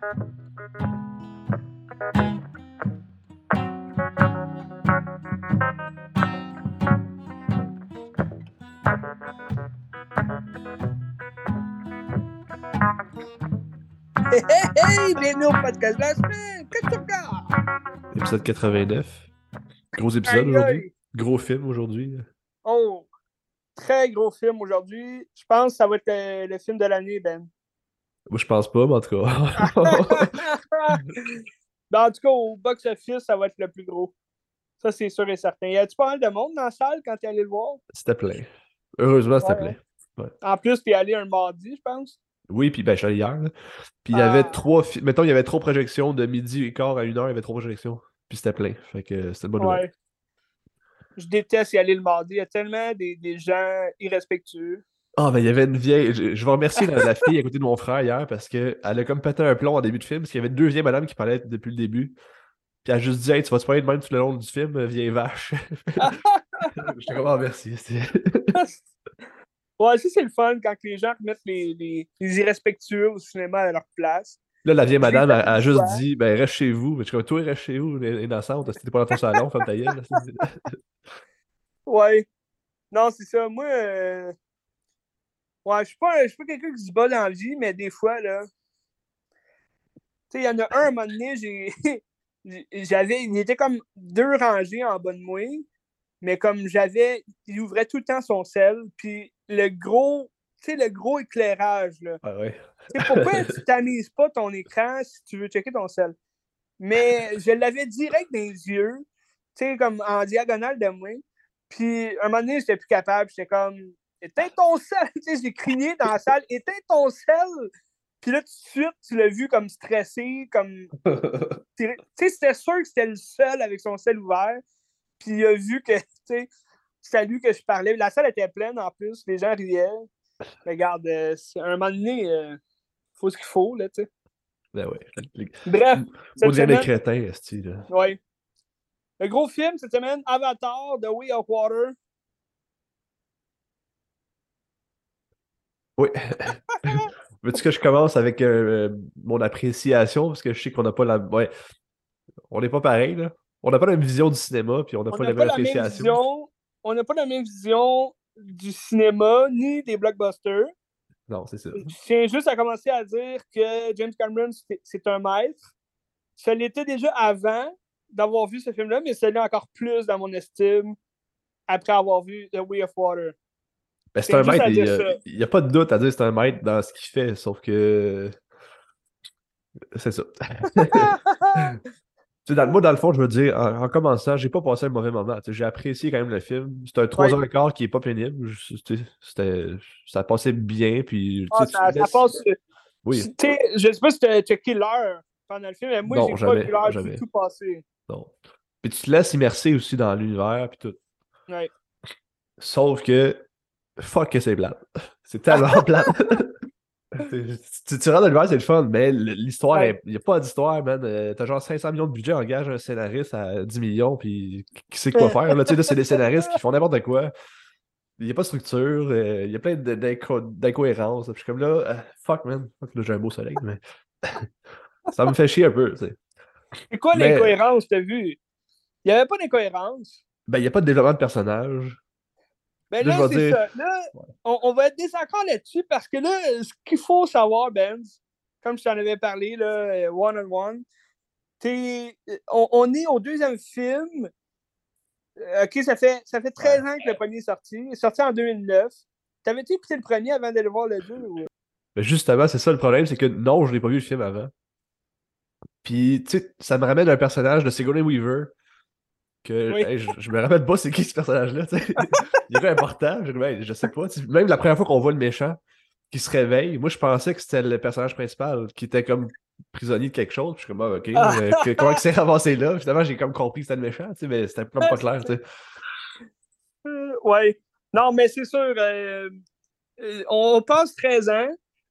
Hey, hey, hey! Bienvenue au podcast de la semaine! Qu'est-ce que tu regardes? Épisode 89. Gros épisode aujourd'hui. Gros film aujourd'hui. Oh! Très gros film aujourd'hui. Je pense que ça va être le, le film de l'année, Ben. Moi, je pense pas, mais en tout cas. Ben, en tout cas, au box-office, ça va être le plus gros. Ça, c'est sûr et certain. Y a-tu pas mal de monde dans la salle quand t'es allé le voir? C'était plein. Heureusement, c'était Ouais, plein. En plus, t'es allé un mardi, je pense. Oui, puis ben, je suis allé hier. là. Puis il y avait Ah. trois. Mettons, il y avait trois projections de midi et quart à une heure, il y avait trois projections. Puis c'était plein. Fait que c'était une bonne nouvelle. Ouais. Je déteste y aller le mardi. Il y a tellement des, des gens irrespectueux. Ah, ben il y avait une vieille. Je, je vais remercier la, la fille à côté de mon frère hier parce qu'elle a comme pété un plomb en début de film parce qu'il y avait deux vieilles madames qui parlaient depuis le début. Puis elle a juste dit Hey, tu vas te parler de même tout le long du film, vieille vache. J'étais comme Ah, merci. ouais, ça, c'est le fun quand les gens remettent les, les, les irrespectueux au cinéma à leur place. Là, la vieille madame a, a juste dit Ben reste chez vous. Mais je suis comme Toi, reste chez vous, innocente. Si t'es pas dans ton salon, ferme ta gueule. Ouais. Non, c'est ça. Moi, euh, ouais, je suis pas, je suis pas quelqu'un qui se bat dans la vie, mais des fois, là. Tu sais, il y en a un, à un moment donné, j'ai. J'avais. Il était comme deux rangées en bas de moi, mais comme j'avais. Il ouvrait tout le temps son sel, puis le gros. Tu sais, le gros éclairage, là. Ah ouais. Pourquoi tu tamises pas ton écran si tu veux checker ton sel? Mais je l'avais direct dans les yeux, tu sais, comme en diagonale de moi. Puis, un moment donné, j'étais plus capable. J'étais comme, éteins ton sel! Tu sais, j'ai crié dans la salle, éteins ton sel! Puis là, tout de suite, tu l'as vu comme stressé, comme. Tu sais, c'était sûr que c'était le seul avec son sel ouvert. Puis il a vu que, tu sais, lui que je parlais. La salle était pleine en plus, les gens riaient. Regarde, euh, un moment donné, euh, faut ce qu'il faut, là, tu sais. ben ouais. Bref, On dirait des crétins, là. ouais. Le gros film cette semaine, Avatar, The Way of Water. Oui. Veux-tu que je commence avec euh, mon appréciation? Parce que je sais qu'on n'a pas la. Ouais. On n'est pas pareil, là. On n'a pas la même vision du cinéma, puis on n'a pas la pas même la même appréciation. vision. On n'a pas la même vision du cinéma ni des blockbusters. Non, c'est ça. Je tiens juste à commencer à dire que James Cameron, c'est un maître. Ça l'était déjà avant d'avoir vu ce film-là, mais ça l'est encore plus dans mon estime après avoir vu The Way of Water. Ben, c'est un maître, il a- n'y a, pas de doute à dire que c'est un maître dans ce qu'il fait, sauf que. C'est ça. Tu sais, dans, moi, dans le fond, je veux dire, en, en commençant, j'ai pas passé un mauvais moment. J'ai apprécié quand même le film. C'est un 3h15 qui est pas pénible. C'était, ça passait bien. Puis, Ah, ça, ça passe. Oui, je sais pas si tu as checké l'heure pendant le film, mais moi, j'ai pas vu l'heure du tout passer. non. Puis tu te laisses immerser aussi dans l'univers. Puis tout. Ouais. Sauf que, fuck que c'est plate. C'est tellement plate. tu, tu rentres dans l'univers, c'est le fun, mais l'histoire, Ouais. il n'y a pas d'histoire, man. Euh, T'as genre 500 millions de budget, engage un scénariste à 10 millions, puis qui sait quoi faire. Là, tu sais, là, c'est des scénaristes qui font n'importe quoi. Il n'y a pas de structure, euh, il y a plein d'incohérences. Puis je suis comme là, euh, fuck, man. Fuck, là, j'ai un beau soleil, mais ça me fait chier un peu, tu sais. C'est quoi Mais- l'incohérence, t'as vu? Il n'y avait pas d'incohérence. Ben, il n'y a pas de développement de personnage. Ben Là, c'est dire- ça. Là, on, on va être désaccord là-dessus parce que là, ce qu'il faut savoir, Benz, comme je t'en avais parlé, là, euh, one-on-one, t'es- on, on est au deuxième film. Euh, OK, ça fait, ça fait 13 ans que le premier est sorti. Il est sorti en 2009. T'avais-tu écouté le premier avant d'aller voir le 2? Ou... Mais justement, c'est ça le problème, c'est que non, je l'ai pas vu le film avant. Puis, tu sais, ça me ramène à un personnage de Sigourney Weaver que Oui. hey, je, je me rappelle pas c'est qui ce personnage-là. Il est important? Je, ben, je sais pas. Même la première fois qu'on voit le méchant qui se réveille, moi je pensais que c'était le personnage principal qui était comme prisonnier de quelque chose. Puis Je suis comme, ah, ok, Ah. euh, que- comment il s'est ravancé là? Finalement, j'ai comme compris que c'était le méchant, mais c'était comme pas clair. Euh, ouais. Non, mais c'est sûr, euh, euh, on passe 13 ans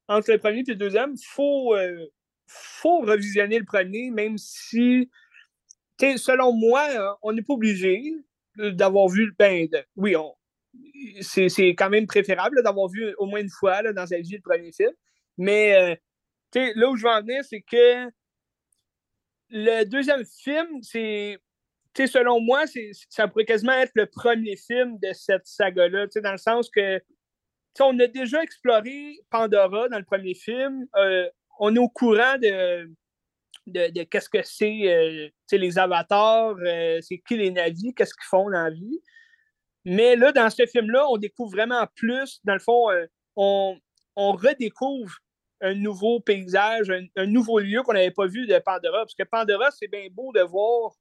entre le premier et le deuxième. Il faut, euh, faut revisionner le premier, même si, selon moi, euh, on n'est pas obligé d'avoir vu le. Ben, de- oui, c'est, c'est quand même préférable d'avoir vu au moins une fois dans sa vie le premier film. Mais euh, là où je veux en venir, c'est que le deuxième film, c'est. Selon moi, ça pourrait quasiment être le premier film de cette saga-là, dans le sens que on a déjà exploré Pandora dans le premier film. Euh, on est au courant de, de, qu'est-ce que c'est euh, les avatars, euh, c'est qui les navis, qu'est-ce qu'ils font dans la vie. Mais là, dans ce film-là, on découvre vraiment plus. Dans le fond, on, on redécouvre un nouveau paysage, un, nouveau lieu qu'on n'avait pas vu de Pandora. Parce que Pandora, c'est bien beau de voir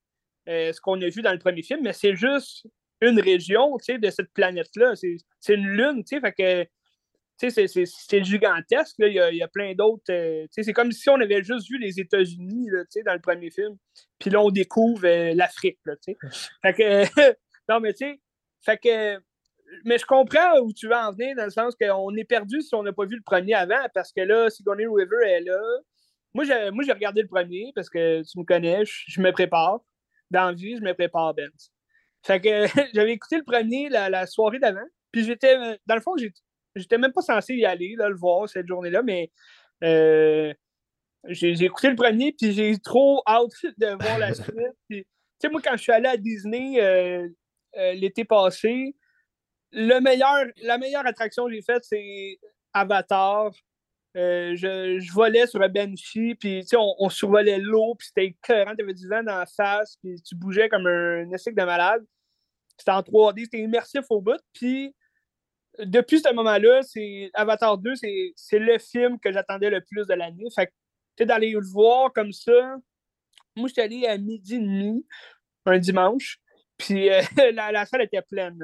euh, ce qu'on a vu dans le premier film, mais c'est juste une région de cette planète-là. C'est une lune, fait que c'est gigantesque. Il, y a, plein d'autres. Euh, c'est comme si on avait juste vu les États-Unis dans le premier film. Puis là, on découvre euh, l'Afrique. Fait que. non, mais tu sais. Fait que mais je comprends où tu veux en venir, dans le sens qu'on est perdu si on n'a pas vu le premier avant, parce que là, Sigourney River est là. Moi, j'ai, regardé le premier parce que tu me connais, je, me prépare. Dans la vie, je me prépare, Ben. Fait que j'avais écouté le premier la, soirée d'avant. Puis j'étais, dans le fond, j'étais, même pas censé y aller, là, le voir cette journée-là, mais euh, j'ai, écouté le premier, puis j'ai trop hâte de voir la suite. tu sais, moi, quand je suis allé à Disney euh, euh, l'été passé, le meilleur, la meilleure attraction que j'ai faite, c'est Avatar. Je, volais sur un Banshee, puis on, on survolait l'eau, puis c'était écœurant, t'avais du vent dans la face, puis tu bougeais comme un essic de malade. C'était en 3D, c'était immersif au bout. Puis depuis ce moment-là, c'est Avatar 2, c'est le film que j'attendais le plus de l'année. Fait que d'aller le voir comme ça, moi j'étais allé à midi et demi, un dimanche, puis euh, la, salle était pleine,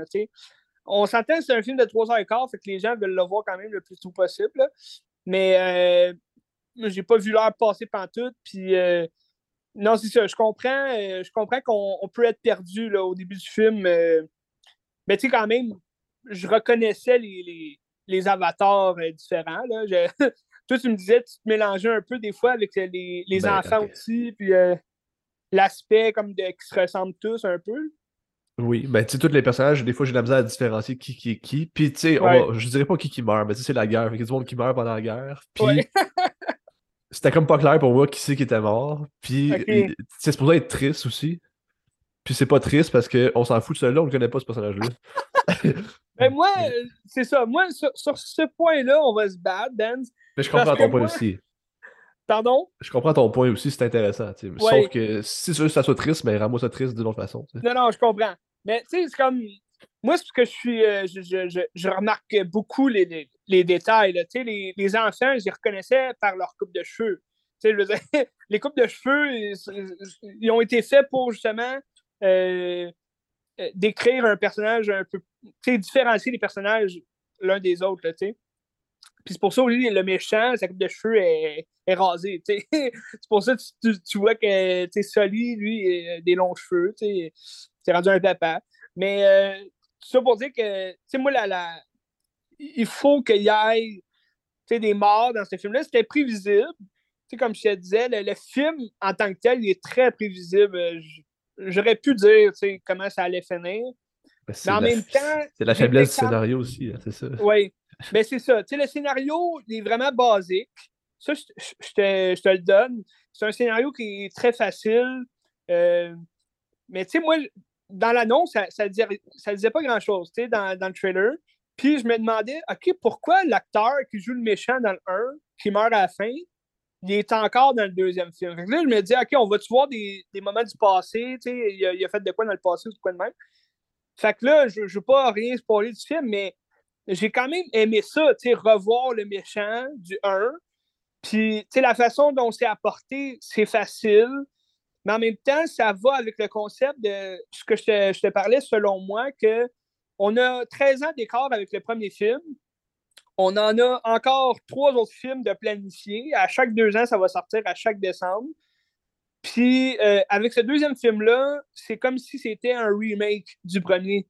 on s'entend que c'est un film de 3h15, fait que les gens veulent le voir quand même le plus tôt possible. Mais euh, j'ai pas vu l'heure passer pantoute. Puis euh, non, c'est ça. Je comprends, euh, je comprends qu'on peut être perdu au début du film. Euh, mais tu sais, quand même, je reconnaissais les, les, avatars différents. Là. toi, tu me disais, tu te mélangeais un peu des fois avec les, les ben, enfants aussi, puis l'aspect comme de qui se ressemblent tous un peu. Oui, ben tu sais, tous les personnages, des fois j'ai de la misère à différencier qui qui est qui. Puis tu sais, je dirais pas qui qui meurt, mais tu sais, c'est la guerre. il y a du monde qui meurt pendant la guerre. Puis c'était comme pas clair pour moi qui c'est qui était mort. Puis c'est supposé être triste aussi. Puis c'est pas triste parce qu'on s'en fout de celui-là, on ne connaît pas ce personnage-là. ben moi, c'est ça. Moi, sur, ce point-là, on va se battre, Ben. Mais je comprends ton point aussi. Pardon? Je comprends ton point aussi, c'est intéressant. Sauf que si tu veux que ça soit triste, mais ben, rends-moi ça triste d'une autre façon. Non, non, je comprends. Mais tu sais, c'est comme. Moi, c'est parce que je suis. Euh, je, remarque beaucoup les, détails. Les, les enfants, je les reconnaissais par leur coupe de cheveux. les coupes de cheveux, ils, ont été faits pour justement euh, décrire un personnage un peu. différencier les personnages l'un des autres. sais. Puis c'est pour ça, lui, le méchant, sa coupe de cheveux est, rasée. c'est pour ça que tu, vois que Soli, lui, a des longs cheveux. C'est rendu un papa. Mais euh, ça pour dire que, tu sais, moi, la, il faut qu'il y ait des morts dans ce film-là. C'était prévisible. sais comme je te disais, le, film en tant que tel, il est très prévisible. J'aurais pu dire comment ça allait finir. Ben, mais en même temps. C'est la faiblesse du scénario aussi, hein, c'est ça. Oui. Mais c'est ça. le scénario il est vraiment basique. Ça, je, te, le donne. C'est un scénario qui est très facile. Euh, mais tu sais, moi, dans l'annonce, ça ne disait, disait, pas grand-chose, dans, dans le trailer. Puis je me demandais, OK, pourquoi l'acteur qui joue le méchant dans le 1, qui meurt à la fin, il est encore dans le deuxième film. là, je me dis, OK, on va-tu voir des, moments du passé, il a, fait de quoi dans le passé ou de quoi de même. Fait que là, je ne veux pas rien spoiler du film, mais j'ai quand même aimé ça, revoir le méchant du 1. Puis, la façon dont c'est apporté, c'est facile. Mais en même temps, ça va avec le concept de ce que je te, parlais, selon moi, que on a 13 ans d'écart avec le premier film. On en a encore trois autres films de planifier. À chaque deux ans, ça va sortir à chaque décembre. Puis, euh, avec ce deuxième film-là, c'est comme si c'était un remake du premier.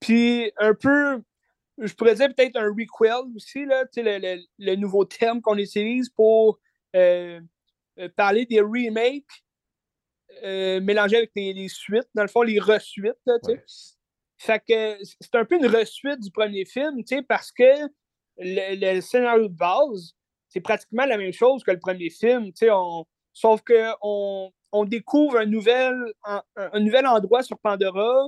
Puis, un peu je pourrais dire peut-être un requel aussi, là, le, le, nouveau terme qu'on utilise pour euh, euh, parler des remakes euh, mélangés avec les, suites, dans le fond, les resuites. Là, Fait que c'est un peu une resuite du premier film, parce que le, scénario de base, c'est pratiquement la même chose que le premier film. On, sauf qu'on on découvre un nouvel, un, nouvel endroit sur Pandora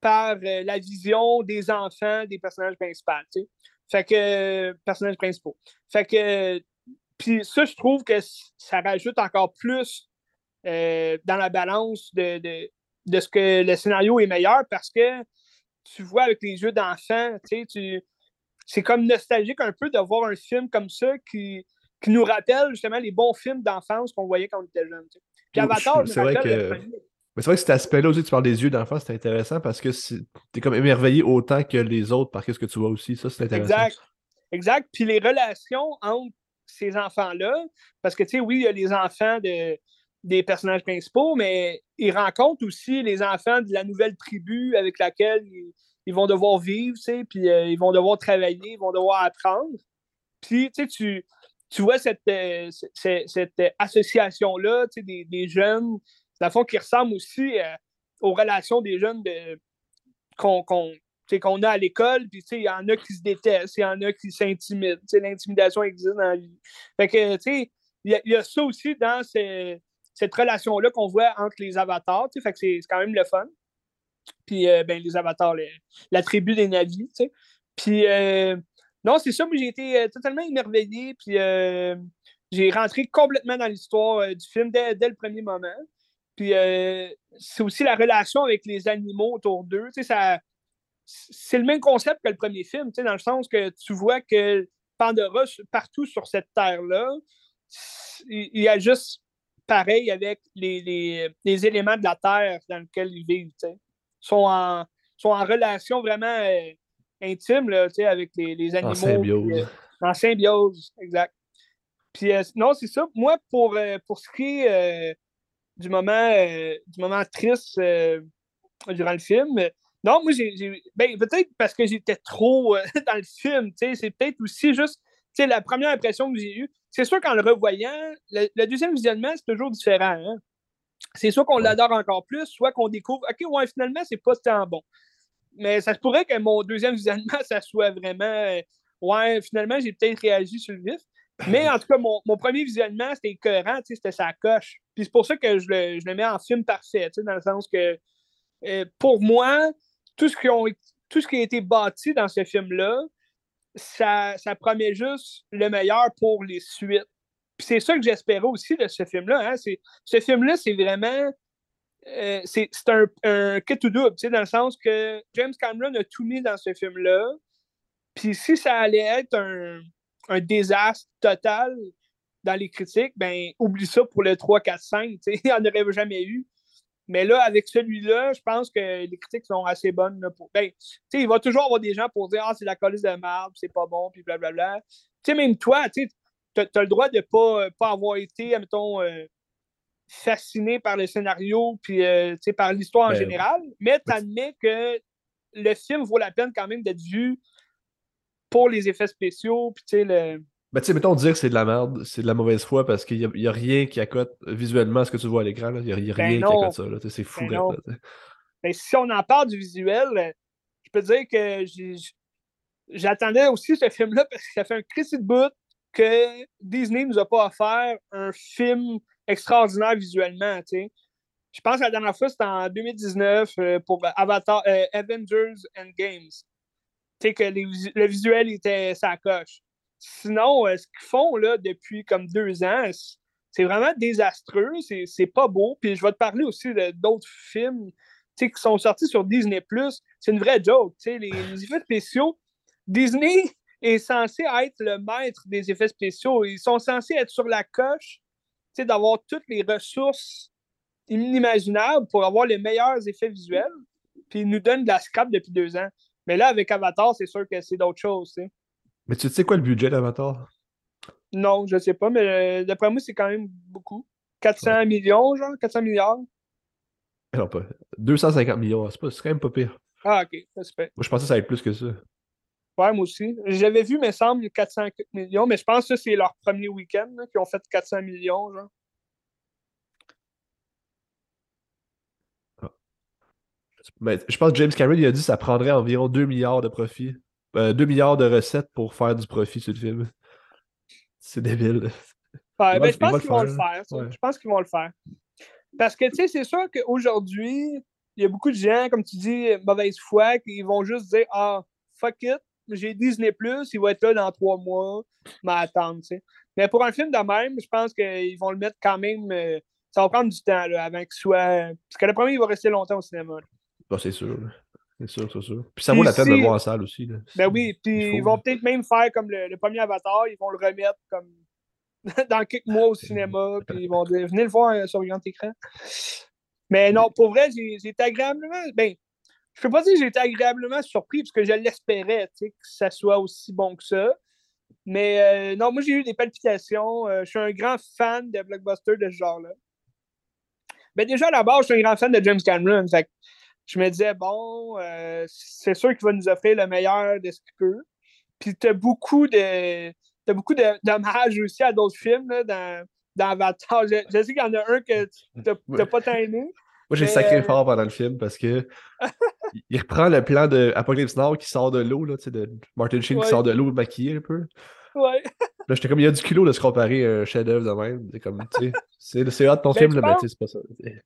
par euh, la vision des enfants des personnages principaux. Fait que, personnages principaux. Que, puis ça, je trouve que ça rajoute encore plus euh, dans la balance de, de, ce que le scénario est meilleur parce que tu vois avec les yeux d'enfant, tu c'est comme nostalgique un peu de voir un film comme ça qui, qui nous rappelle justement les bons films d'enfance qu'on voyait quand on était jeune. Puis Avatar, c'est vrai que. Mais c'est vrai que cet aspect-là aussi, tu parles des yeux d'enfant, c'est intéressant parce que tu es comme émerveillé autant que les autres par ce que tu vois aussi. Ça, c'est intéressant. Exact. Exact. Puis les relations entre ces enfants-là, parce que, tu sais, oui, il y a les enfants de, des personnages principaux, mais ils rencontrent aussi les enfants de la nouvelle tribu avec laquelle ils, vont devoir vivre, tu sais, puis euh, ils vont devoir travailler, ils vont devoir apprendre. Puis, tu sais, tu tu vois cette, euh, cette, association-là des, des, jeunes, dans le fond, qui ressemble aussi euh, aux relations des jeunes de, qu'on, a à l'école, puis il y en a qui se détestent, il y en a qui s'intimident. L'intimidation existe dans la vie. Fait que, tu sais, il y, a ça aussi dans cette relation-là qu'on voit entre les avatars, fait que c'est quand même le fun. Puis, euh, ben, les avatars, la tribu des navis, tu sais. Puis, non, c'est ça, mais j'ai été euh, totalement émerveillé, puis euh, j'ai rentré complètement dans l'histoire euh, du film dès, le premier moment. Puis c'est aussi la relation avec les animaux autour d'eux. c'est le même concept que le premier film, dans le sens que tu vois que Pandora, partout sur cette terre-là, il y a juste pareil avec les, éléments de la terre dans lesquels ils vivent. Ils sont en, sont en relation vraiment intime là, avec les, les animaux. En symbiose. Euh, en symbiose, exact. Puis euh, non, c'est ça. Moi, pour, euh, pour ce qui est du, moment, du moment triste durant le film, non, moi, j'ai. Ben, peut-être parce que j'étais trop dans le film, c'est peut-être aussi juste la première impression que j'ai eue. C'est sûr qu'en le revoyant, le, deuxième visionnement, c'est toujours différent. Hein. C'est soit qu'on l'adore encore plus, soit qu'on découvre, OK, ouais, finalement, c'est pas tant bon mais ça se pourrait que mon deuxième visionnement, ça soit vraiment. Euh, ouais, finalement, j'ai peut-être réagi sur le vif. Mais en tout cas, mon, premier visionnement, c'était cohérent, c'était sa coche. Puis c'est pour ça que je le, mets en film parfait, dans le sens que euh, pour moi, tout ce, qui ont, tout ce qui a été bâti dans ce film-là, ça, ça promet juste le meilleur pour les suites. C'est ça que j'espérais aussi de ce film-là. Hein. Ce film-là, c'est vraiment euh, c'est un, un kit tout double, dans le sens que James Cameron a tout mis dans ce film-là. Puis si ça allait être un, un, désastre total dans les critiques, ben oublie ça pour le 3, 4, 5. Il n'y en aurait jamais eu. Mais là, avec celui-là, je pense que les critiques sont assez bonnes. pour... ben, il va toujours avoir des gens pour dire Ah, c'est la colisse de marbre, c'est pas bon, puis blablabla. sais même toi, tu as, le droit de ne pas, pas avoir été, mettons, euh, fasciné par le scénario puis euh, par l'histoire en ben, général, mais tu admets que le film vaut la peine quand même d'être vu pour les effets spéciaux. Puis, tu sais, le... Ben, tu sais, mettons dire que c'est de la merde, c'est de la mauvaise foi parce qu'il n'y a, rien qui accote visuellement ce que tu vois à l'écran. Il n'y a, ben rien qui accote ça. C'est fou. Ben si on en parle du visuel, je peux dire que j'attendais aussi ce film-là parce que ça fait un crissi de bout que Disney nous a pas offert un film extraordinaire visuellement. Je pense que la dernière fois, c'était en 2019 euh, pour Avatar, euh, Avengers Endgames. que le visuel était sa coche. Sinon, euh, ce qu'ils font là, depuis comme deux ans, c'est vraiment désastreux, c'est pas beau. Puis je vais te parler aussi d'autres films qui sont sortis sur Disney. C'est une vraie joke. Les, les effets spéciaux, Disney est censé être le maître des effets spéciaux. Ils sont censés être sur la coche d'avoir toutes les ressources inimaginables pour avoir les meilleurs effets visuels. Puis ils nous donnent de la scrap depuis deux ans. Mais là, avec Avatar, c'est sûr que c'est d'autres choses. Mais tu sais quoi le budget d'Avatar? Non, je sais pas, mais euh, d'après moi, c'est quand même beaucoup. 400 millions, genre, 400 milliards. Non, pas. 250 millions, c'est, quand même pas pire. Ah, ok, ça Moi, je pensais que ça allait être plus que ça. Moi aussi. J'avais vu, me semble, 400 millions, mais je pense que c'est leur premier week-end qui ont fait 400 millions, genre. Ah. je pense que James Cameron il a dit que ça prendrait environ 2 milliards de profit. 2 euh, milliards de recettes pour faire du profit sur le film. C'est débile. Ouais, ben, je pense qu'ils vont le faire. Je pense qu'ils vont le faire. Parce que, tu sais, c'est sûr qu'aujourd'hui, il y a beaucoup de gens, comme tu dis, mauvaise foi, qui vont juste dire Ah, fuck it, j'ai Disney, il va être là dans trois mois, m'attendre, tu sais. Mais pour un film de même, je pense qu'ils vont le mettre quand même. Euh, ça va prendre du temps là, avant qu'il soit. Parce que le premier, il va rester longtemps au cinéma. Bah, c'est sûr. C'est sûr, c'est sûr. Puis ça vaut la peine de le voir en salle aussi. Là. Ben oui, puis ils vont peut-être même faire comme le, premier Avatar, ils vont le remettre comme dans quelques mois au cinéma, puis ils vont dire venez le voir euh, sur grand écran. Mais non, pour vrai, j'ai agréablement. Ben, je peux pas dire que j'ai été agréablement surpris parce que je l'espérais, que ça soit aussi bon que ça. Mais euh, non, moi j'ai eu des palpitations. Euh, je suis un grand fan de blockbusters de ce genre-là. Ben déjà à la base, je suis un grand fan de James Cameron. Fait je me disais, bon, euh, c'est sûr qu'il va nous offrir le meilleur de ce qu'il peut. Puis tu as beaucoup de. T'as beaucoup d'hommages aussi à d'autres films là, dans, dans Avatar. Je, sais qu'il y en a un que tu n'as pas tant aimé. Moi, j'ai sacré euh, fort pendant le film parce que il reprend le plan de Apocalypse Now qui sort de l'eau, là, de Martin Sheen qui sort de l'eau maquillé un peu. Ouais. Là, j'étais comme, il y a du kilo de se comparer à un chef-d'œuvre de même. C'est comme, tu sais, c'est hot ton ben, film, là, mais c'est pas ça.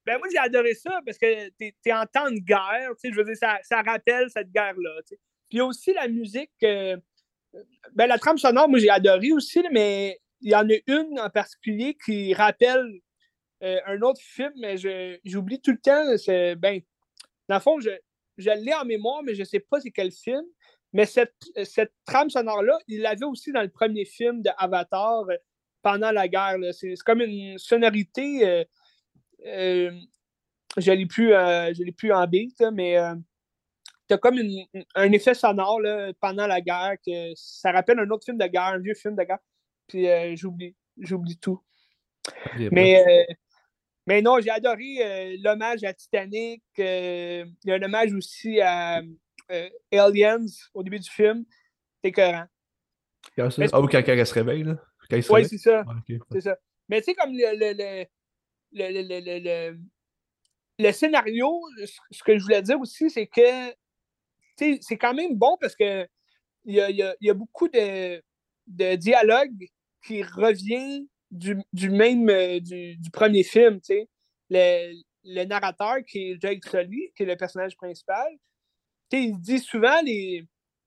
Ben, moi, j'ai adoré ça parce que t'es es en temps de guerre, tu sais, je veux dire, ça, ça rappelle cette guerre-là, tu sais. Puis il y a aussi la musique, euh, ben, la trame sonore, moi, j'ai adoré aussi, mais il y en a une en particulier qui rappelle euh, un autre film, mais j'oublie tout le temps. C'est, ben, dans le fond, je, je l'ai en mémoire, mais je ne sais pas c'est quel film. Mais cette, cette trame sonore-là, il l'avait aussi dans le premier film de Avatar euh, pendant la guerre. C'est, comme une sonorité. Euh, euh je ne l'ai plus, plus en beat, mais tu as comme un effet sonore pendant la guerre que ça rappelle un autre film de guerre, un vieux film de guerre. Puis j'oublie, j'oublie tout. Mais, mais non, j'ai adoré euh, l'hommage à Titanic. Euh, il y a un hommage aussi à euh, Aliens au début du film. C'est écœurant. Quand ça? Ah, ou quand, elle se réveille, là? Oui, c'est ça. Ah, c'est ça. Mais tu sais, comme le, le, le, scénario, ce que je voulais dire aussi, c'est que c'est quand même bon parce que il y a, y a, beaucoup de, de dialogues qui revient du, même euh, du, premier film, tu sais. Le, narrateur qui est Jake Sully, qui est le personnage principal, il dit souvent les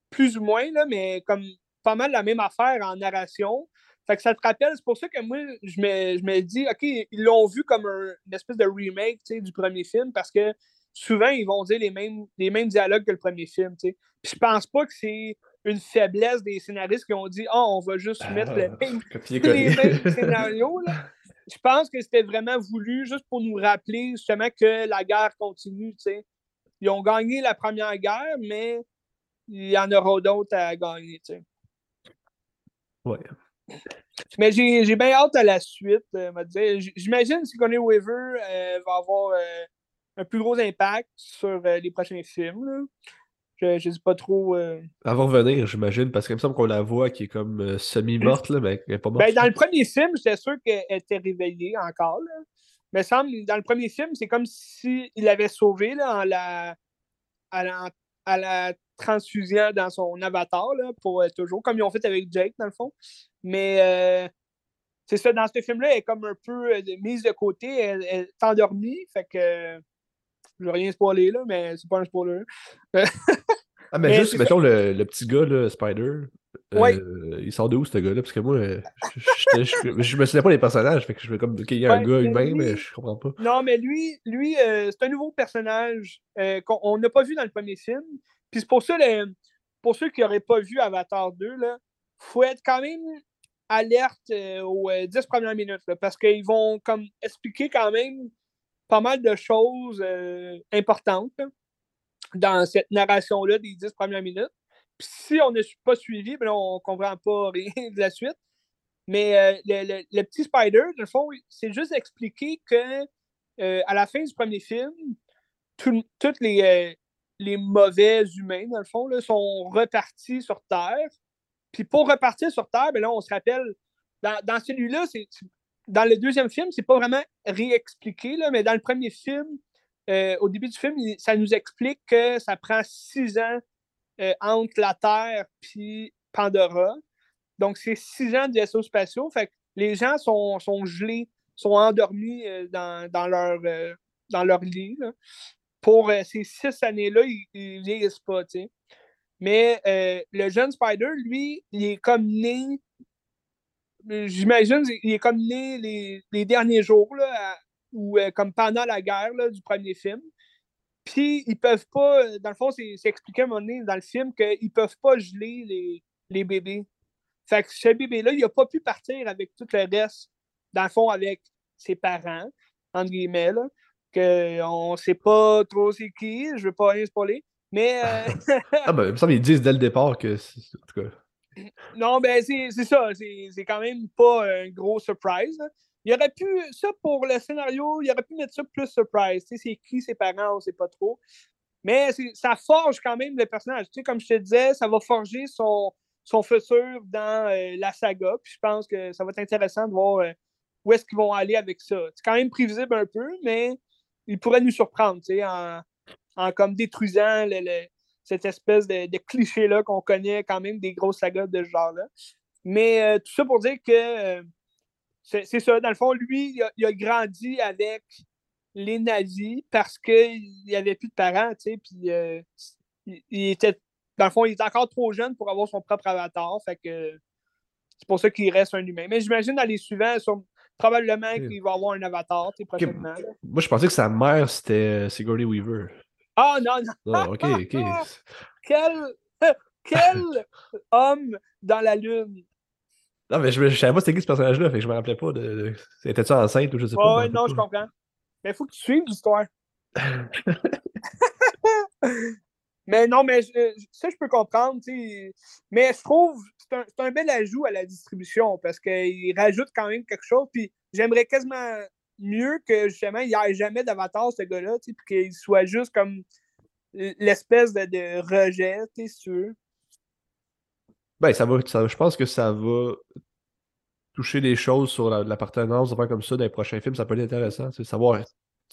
plus ou moins, là, mais comme pas mal la même affaire en narration. Fait que ça te rappelle, c'est pour ça que moi, je me, je me dis, OK, ils l'ont vu comme une espèce de remake du premier film parce que souvent, ils vont dire les mêmes, les mêmes dialogues que le premier film. Puis je pense pas que c'est une faiblesse des scénaristes qui ont dit Ah, on va juste ah, mettre les mêmes scénarios. Je pense que c'était vraiment voulu juste pour nous rappeler justement que la guerre continue. Ils ont gagné la première guerre, mais il y en aura d'autres à gagner. Ouais. Mais j'ai bien hâte à la suite. Euh, j'imagine que Connie Weaver euh, va avoir euh, un plus gros impact sur les prochains films. Je ne sais pas trop. Euh... Elle va revenir, j'imagine, parce qu'il me semble qu'on la voit qui est comme euh, semi-morte, là, mais elle n'est pas morte. Ben, dans le premier film, j'étais sûr qu'elle était réveillée encore. Là. Mais semble, dans le premier film, c'est comme s'il l'avait sauvée là, en la, à la, à la transfusion dans son avatar là, pour euh, toujours, comme ils ont fait avec Jake, dans le fond. Mais euh, c'est ça, dans ce film-là, elle est comme un peu mise de côté, elle, elle est endormie, fait que je veux rien spoiler, là, mais c'est pas un spoiler. ah, mais, juste, mettons, le, le, petit gars, là, Spider, euh, il sort de où, ce gars-là? Parce que moi, je, je, je, me souviens pas des personnages, fait que je veux comme qu'il y a un gars humain, mais je comprends pas. Non, mais lui, lui euh, c'est un nouveau personnage euh, qu'on n'a pas vu dans le premier film. Puis c'est pour ça, pour ceux qui n'auraient pas vu Avatar 2, il faut être quand même alerte aux 10 premières minutes, parce qu'ils vont comme expliquer quand même pas mal de choses euh, importantes dans cette narration-là des dix premières minutes. Si on ne pas suivi, ben on ne comprend pas rien de la suite. Mais euh, le, petit Spider, dans le fond, c'est juste expliquer que euh, à la fin du premier film, tous les, les mauvais humains, dans le fond, là, sont repartis sur Terre. Puis pour repartir sur Terre, ben là, on se rappelle, dans, dans celui-là, c'est dans le deuxième film, c'est pas vraiment réexpliqué, là, mais dans le premier film, euh, au début du film, ça nous explique que ça prend six ans euh, entre la Terre et Pandora. Donc, c'est six ans de vaisseaux spatiaux. Fait que les gens sont, sont gelés, sont endormis euh, dans, dans, leur, dans leur lit. Pour ces six années-là, ils ne vieillissent pas, tu sais. Mais le jeune Spider, lui, il est comme né. J'imagine, il est comme né les, les derniers jours, là, ou comme pendant la guerre là, du premier film. Puis, ils peuvent pas, dans le fond, c'est expliqué à un moment donné dans le film qu'ils peuvent pas geler les, les bébés. Fait que ce bébé-là, il n'a pas pu partir avec tout le reste, dans le fond, avec ses parents, entre guillemets, là, qu'on ne sait pas trop c'est qui, je veux pas rien spoiler, mais... Euh, ah ben, il me semble qu'ils disent dès le départ que... Non, ben c'est ça, c'est quand même pas un gros surprise. Il aurait pu, ça pour le scénario, il aurait pu mettre ça plus surprise. Tu sais, c'est qui ses parents, on sait pas trop. Mais ça forge quand même le personnage. Tu sais, comme je te disais, ça va forger son, son futur dans euh, la saga. Puis je pense que ça va être intéressant de voir euh, où est-ce qu'ils vont aller avec ça. C'est quand même prévisible un peu, mais il pourrait nous surprendre en, en comme détruisant cette espèce de, cliché-là qu'on connaît quand même des grosses sagas de ce genre-là. Mais euh, tout ça pour dire que c'est ça, dans le fond, lui, il a, grandi avec les nazis parce qu'il n'y avait plus de parents, tu sais, puis il, était dans le fond, il est encore trop jeune pour avoir son propre avatar. Fait que c'est pour ça qu'il reste un humain. Mais j'imagine dans les suivants, probablement qu'il va avoir un avatar prochainement. Moi, je pensais que sa mère, c'était euh, Sigourney Weaver. Ah non, non. Ah, ok, ok. quel, quel homme dans la lune? Non, mais je, ne savais pas c'était qui ce personnage-là, fait que je me rappelais pas de. Était-tu enceinte ou je sais pas. Ouais, non, je comprends. Mais il faut que tu suives l'histoire. Mais non, mais ça, je peux comprendre. Mais je trouve que c'est un, bel ajout à la distribution parce qu'il rajoute quand même quelque chose. Puis j'aimerais quasiment mieux que justement, il n'y ait jamais d'avatar, ce gars-là, puis qu'il soit juste comme l'espèce de, rejet, tu sûr. Ben, ça va, je pense que ça va toucher des choses sur l'appartenance, la, comme ça dans les prochains films. Ça peut être intéressant. Savoir,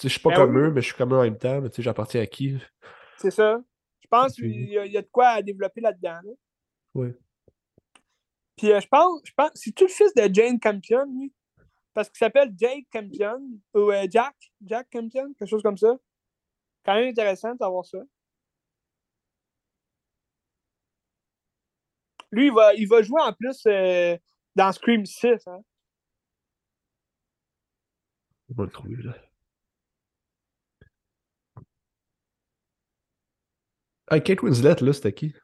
je suis pas ben comme eux, mais je suis comme eux en même temps. Mais j'appartiens à qui? C'est ça. Je pense qu'il y, a de quoi à développer là-dedans. Oui. Puis euh, je pense, je pense, c'est tout le fils de Jane Campion, lui. Parce qu'il s'appelle Jake Campion, ou euh, Jack, Jack Campion, quelque chose comme ça. Quand même intéressant d'avoir ça. Lui, il va, il va jouer en plus euh, dans Scream 6. Hein. On va le trouver là. Ah, Kate Winslet, là, c'était qui?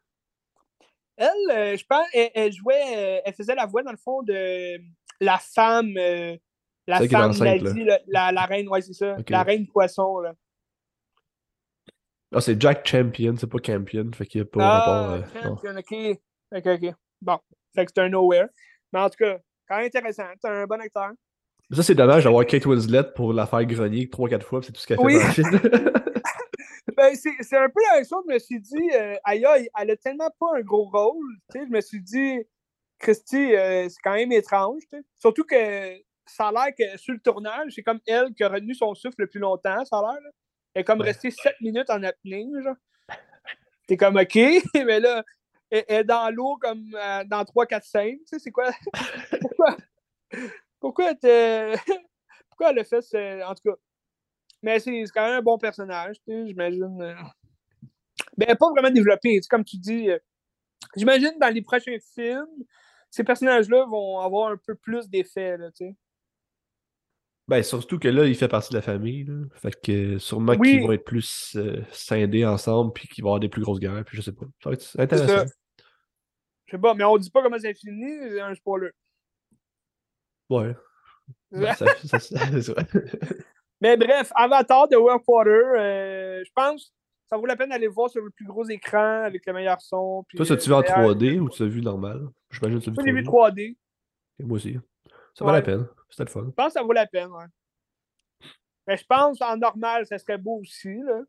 Elle, euh, je pense, elle, jouait, euh, elle faisait la voix, dans le fond, de la femme, euh, la femme nazie, la, la, reine, ouais, c'est ça, la reine poisson, là. Ah, c'est Jack Champion, c'est pas Campion, fait qu'il n'y a pas ah, rapport. Champion, ok. Ok, ok. Bon, fait que c'est un nowhere. Mais en tout cas, quand même intéressant, c'est un bon acteur. Ça, c'est dommage d'avoir Kate Winslet pour la faire grogner 3-4 fois, c'est tout ce qu'elle fait oui. dans le film. Ben, c'est un peu la même chose. Je me suis dit, euh, aïe, elle a tellement pas un gros rôle. Je me suis dit, Christy, euh, c'est quand même étrange. Surtout que ça a l'air que sur le tournage, c'est comme elle qui a retenu son souffle le plus longtemps, ça a l'air. Elle est comme restée 7 minutes en apnée. Genre. T'es comme OK, mais là, elle, est dans l'eau comme euh, dans 3, 4, 5. C'est quoi? Pourquoi? Pourquoi, elle Pourquoi elle a fait ce... En tout cas, mais c'est quand même un bon personnage, j'imagine. Euh. Ben, pas vraiment développé, comme tu dis. J'imagine dans les prochains films, ces personnages-là vont avoir un peu plus d'effet, tu sais. Ben, surtout que là, il fait partie de la famille. Là. Fait que sûrement qu'ils vont être plus euh, scindés ensemble puis qu'ils vont avoir des plus grosses guerres, puis je sais pas. Ça va être intéressant. Je sais pas, mais on dit pas comment c'est fini, c'est un spoiler. Ouais. ouais ça, ça, ça, Mais bref, Avatar de Workwater, euh, je pense ça vaut la peine d'aller voir sur le plus gros écran avec le meilleur son. Toi, ça tu vu en 3D ou tu as vu normal? J'imagine que tu as vu 3D. moi aussi. Ça vaut la peine. C'était le fun. Je pense que ça vaut la peine, ouais. Mais je pense en normal, ça serait beau aussi. Là.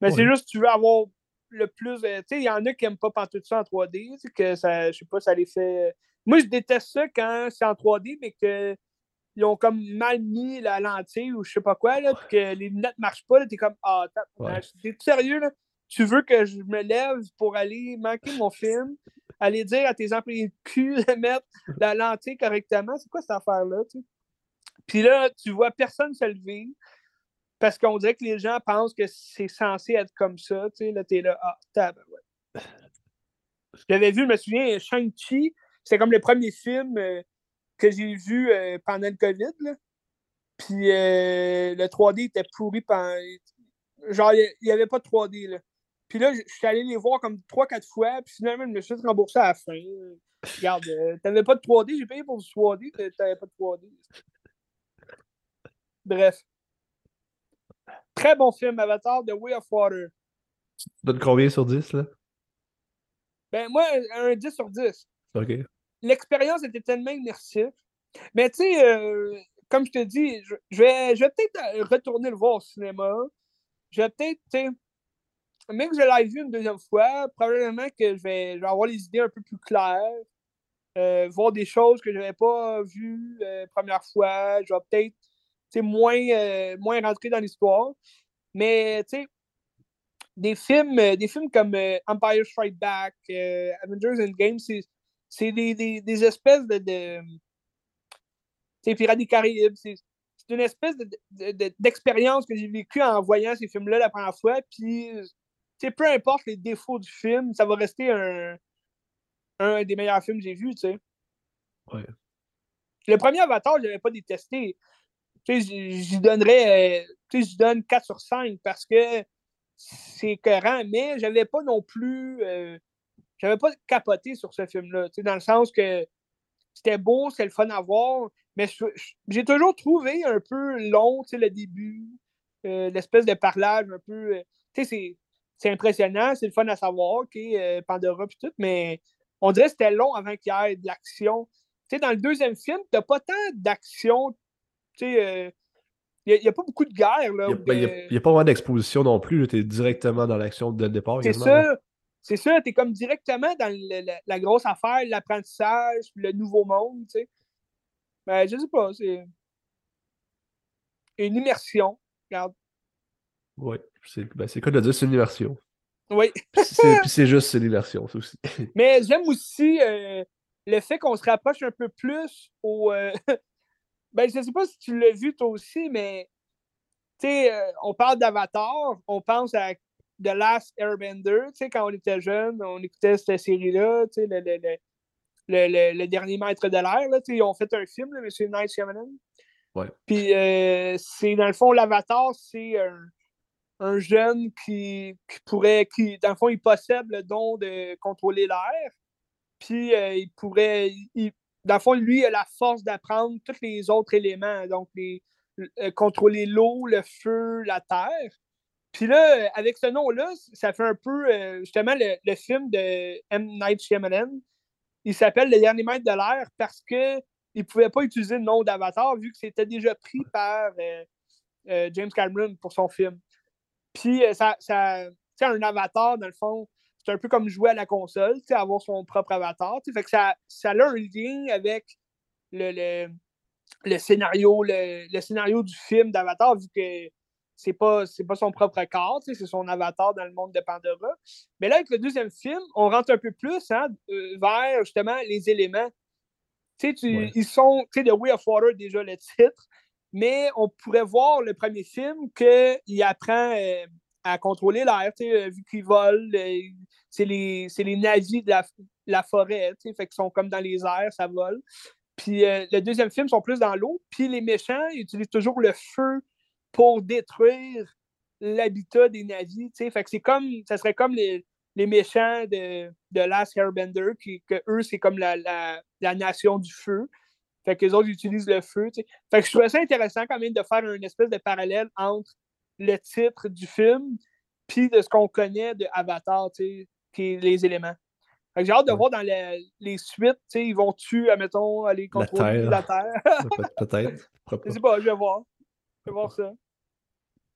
Mais c'est juste que tu veux avoir le plus. Euh, tu sais, il y en a qui n'aiment pas tout ça en 3D. Que ça, je sais pas, ça les fait. Moi, je déteste ça quand c'est en 3D, mais que ils ont comme mal mis la lentille ou je sais pas quoi, là, puis que les lunettes marchent pas, t'es comme Ah, t'es sérieux, là? Tu veux que je me lève pour aller manquer mon film, aller dire à tes employés de cul de mettre la lentille correctement? C'est quoi cette affaire-là? Tu sais? Puis là, tu vois personne se lever parce qu'on dirait que les gens pensent que c'est censé être comme ça. Tu sais, là, t'es là, ah, tab, ouais. J'avais vu, je me souviens, Shang-Chi, c'était comme le premier film euh, que j'ai vu euh, pendant le COVID. Là. Puis euh, le 3D était pourri pendant. Genre, il n'y avait pas de 3D. Là. Puis là, je suis allé les voir comme 3-4 fois, puis finalement, je me suis remboursé à la fin. Regarde, t'avais pas de 3D, j'ai payé pour du 3D, t'avais pas de 3D. Bref. Très bon film, Avatar, The Way of Water. Tu donnes combien sur 10, là? Ben, moi, un 10 sur 10. OK. L'expérience était tellement immersive. Mais tu sais, euh, comme je te dis, je, vais, je vais peut-être retourner le voir au cinéma. Je vais peut-être, tu même que je l'ai vu une deuxième fois, probablement que je vais, avoir les idées un peu plus claires. Euh, voir des choses que je n'avais pas vues euh, première fois. Je vais peut-être moins, euh, moins rentrer dans l'histoire. Mais tu sais, des films, euh, des films comme euh, Empire Strike Back, Avengers Endgame, c'est des, des, des, espèces de. de c'est Pirates des Caraïbes. C'est une espèce d'expérience de, que j'ai vécue en voyant ces films-là la première fois. Puis, peu importe les défauts du film, ça va rester un, un des meilleurs films que j'ai vus, tu sais. Ouais. Le premier Avatar, je l'avais pas détesté j'y donnerais, euh, je donne 4 sur 5 parce que c'est cohérent, mais j'avais pas non plus, euh, j'avais pas capoté sur ce film-là, dans le sens que c'était beau, c'est le fun à voir, mais j'ai toujours trouvé un peu long, le début, euh, l'espèce de parlage un peu, c'est impressionnant, c'est le fun à savoir, OK, Pandora et tout, mais on dirait que c'était long avant qu'il y ait de l'action. dans le deuxième film, t'as pas tant d'action il euh, n'y a, pas beaucoup de guerre. Il n'y a, pas vraiment d'exposition non plus. Tu es directement dans l'action dès le départ. C'est ça. C'est ça, tu es comme directement dans la, grosse affaire, l'apprentissage, le nouveau monde. Tu sais. Ben, je sais pas, c'est une immersion. Regarde. Oui, c'est ben, quoi de dire, c'est une immersion. Oui. Puis c'est juste une immersion, ça aussi. Mais j'aime aussi euh, le fait qu'on se rapproche un peu plus au, euh, ben, je ne sais pas si tu l'as vu toi aussi, mais tu sais, euh, on parle d'Avatar, on pense à The Last Airbender, tu sais, quand on était jeune, on écoutait cette série-là, tu sais, le, le, le, le, dernier maître de l'air, là, tu sais, ils ont fait un film, là, M. Night Shyamalan. Ouais. Puis, euh, c'est, dans le fond, l'Avatar, c'est un, un jeune qui, qui, pourrait, qui, dans le fond, il possède le don de contrôler l'air. Puis, euh, il pourrait, il, dans le fond, lui, il a la force d'apprendre tous les autres éléments, donc les, euh, contrôler l'eau, le feu, la terre. Puis là, avec ce nom-là, ça fait un peu euh, justement le, film de M. Night Shyamalan. Il s'appelle Le dernier maître de l'air parce qu'il ne pouvait pas utiliser le nom d'Avatar vu que c'était déjà pris par euh, James Cameron pour son film. Puis ça, un avatar, dans le fond, c'est un peu comme jouer à la console, avoir son propre avatar. Que ça, ça a un lien avec le, le, scénario, le, scénario du film d'Avatar, vu que c'est pas, pas son propre corps, c'est son avatar dans le monde de Pandora. Mais là, avec le deuxième film, on rentre un peu plus hein, euh, vers justement les éléments. Tu, Ils sont, tu sais, The Way of Water, déjà le titre, mais on pourrait voir le premier film qu'il apprend euh, à contrôler l'air, euh, vu qu'ils volent. Euh, c'est les, les navires de la, forêt, fait qu'ils sont comme dans les airs, ça vole. Puis euh, le deuxième film sont plus dans l'eau. Puis les méchants utilisent toujours le feu pour détruire l'habitat des. Fait que c'est comme, ça serait comme les, les méchants de, de Last Airbender, qui, que eux, c'est comme la, la, la, nation du feu. Fait que les autres utilisent le feu. Fait que je trouvais ça intéressant quand même de faire une espèce de parallèle entre le titre du film, puis de ce qu'on connaît de Avatar, qui est les éléments. J'ai hâte de voir dans les, suites, ils vont-tu, admettons, aller contrôler la Terre? Peut-être. Je sais pas, je vais voir. Je vais voir ça.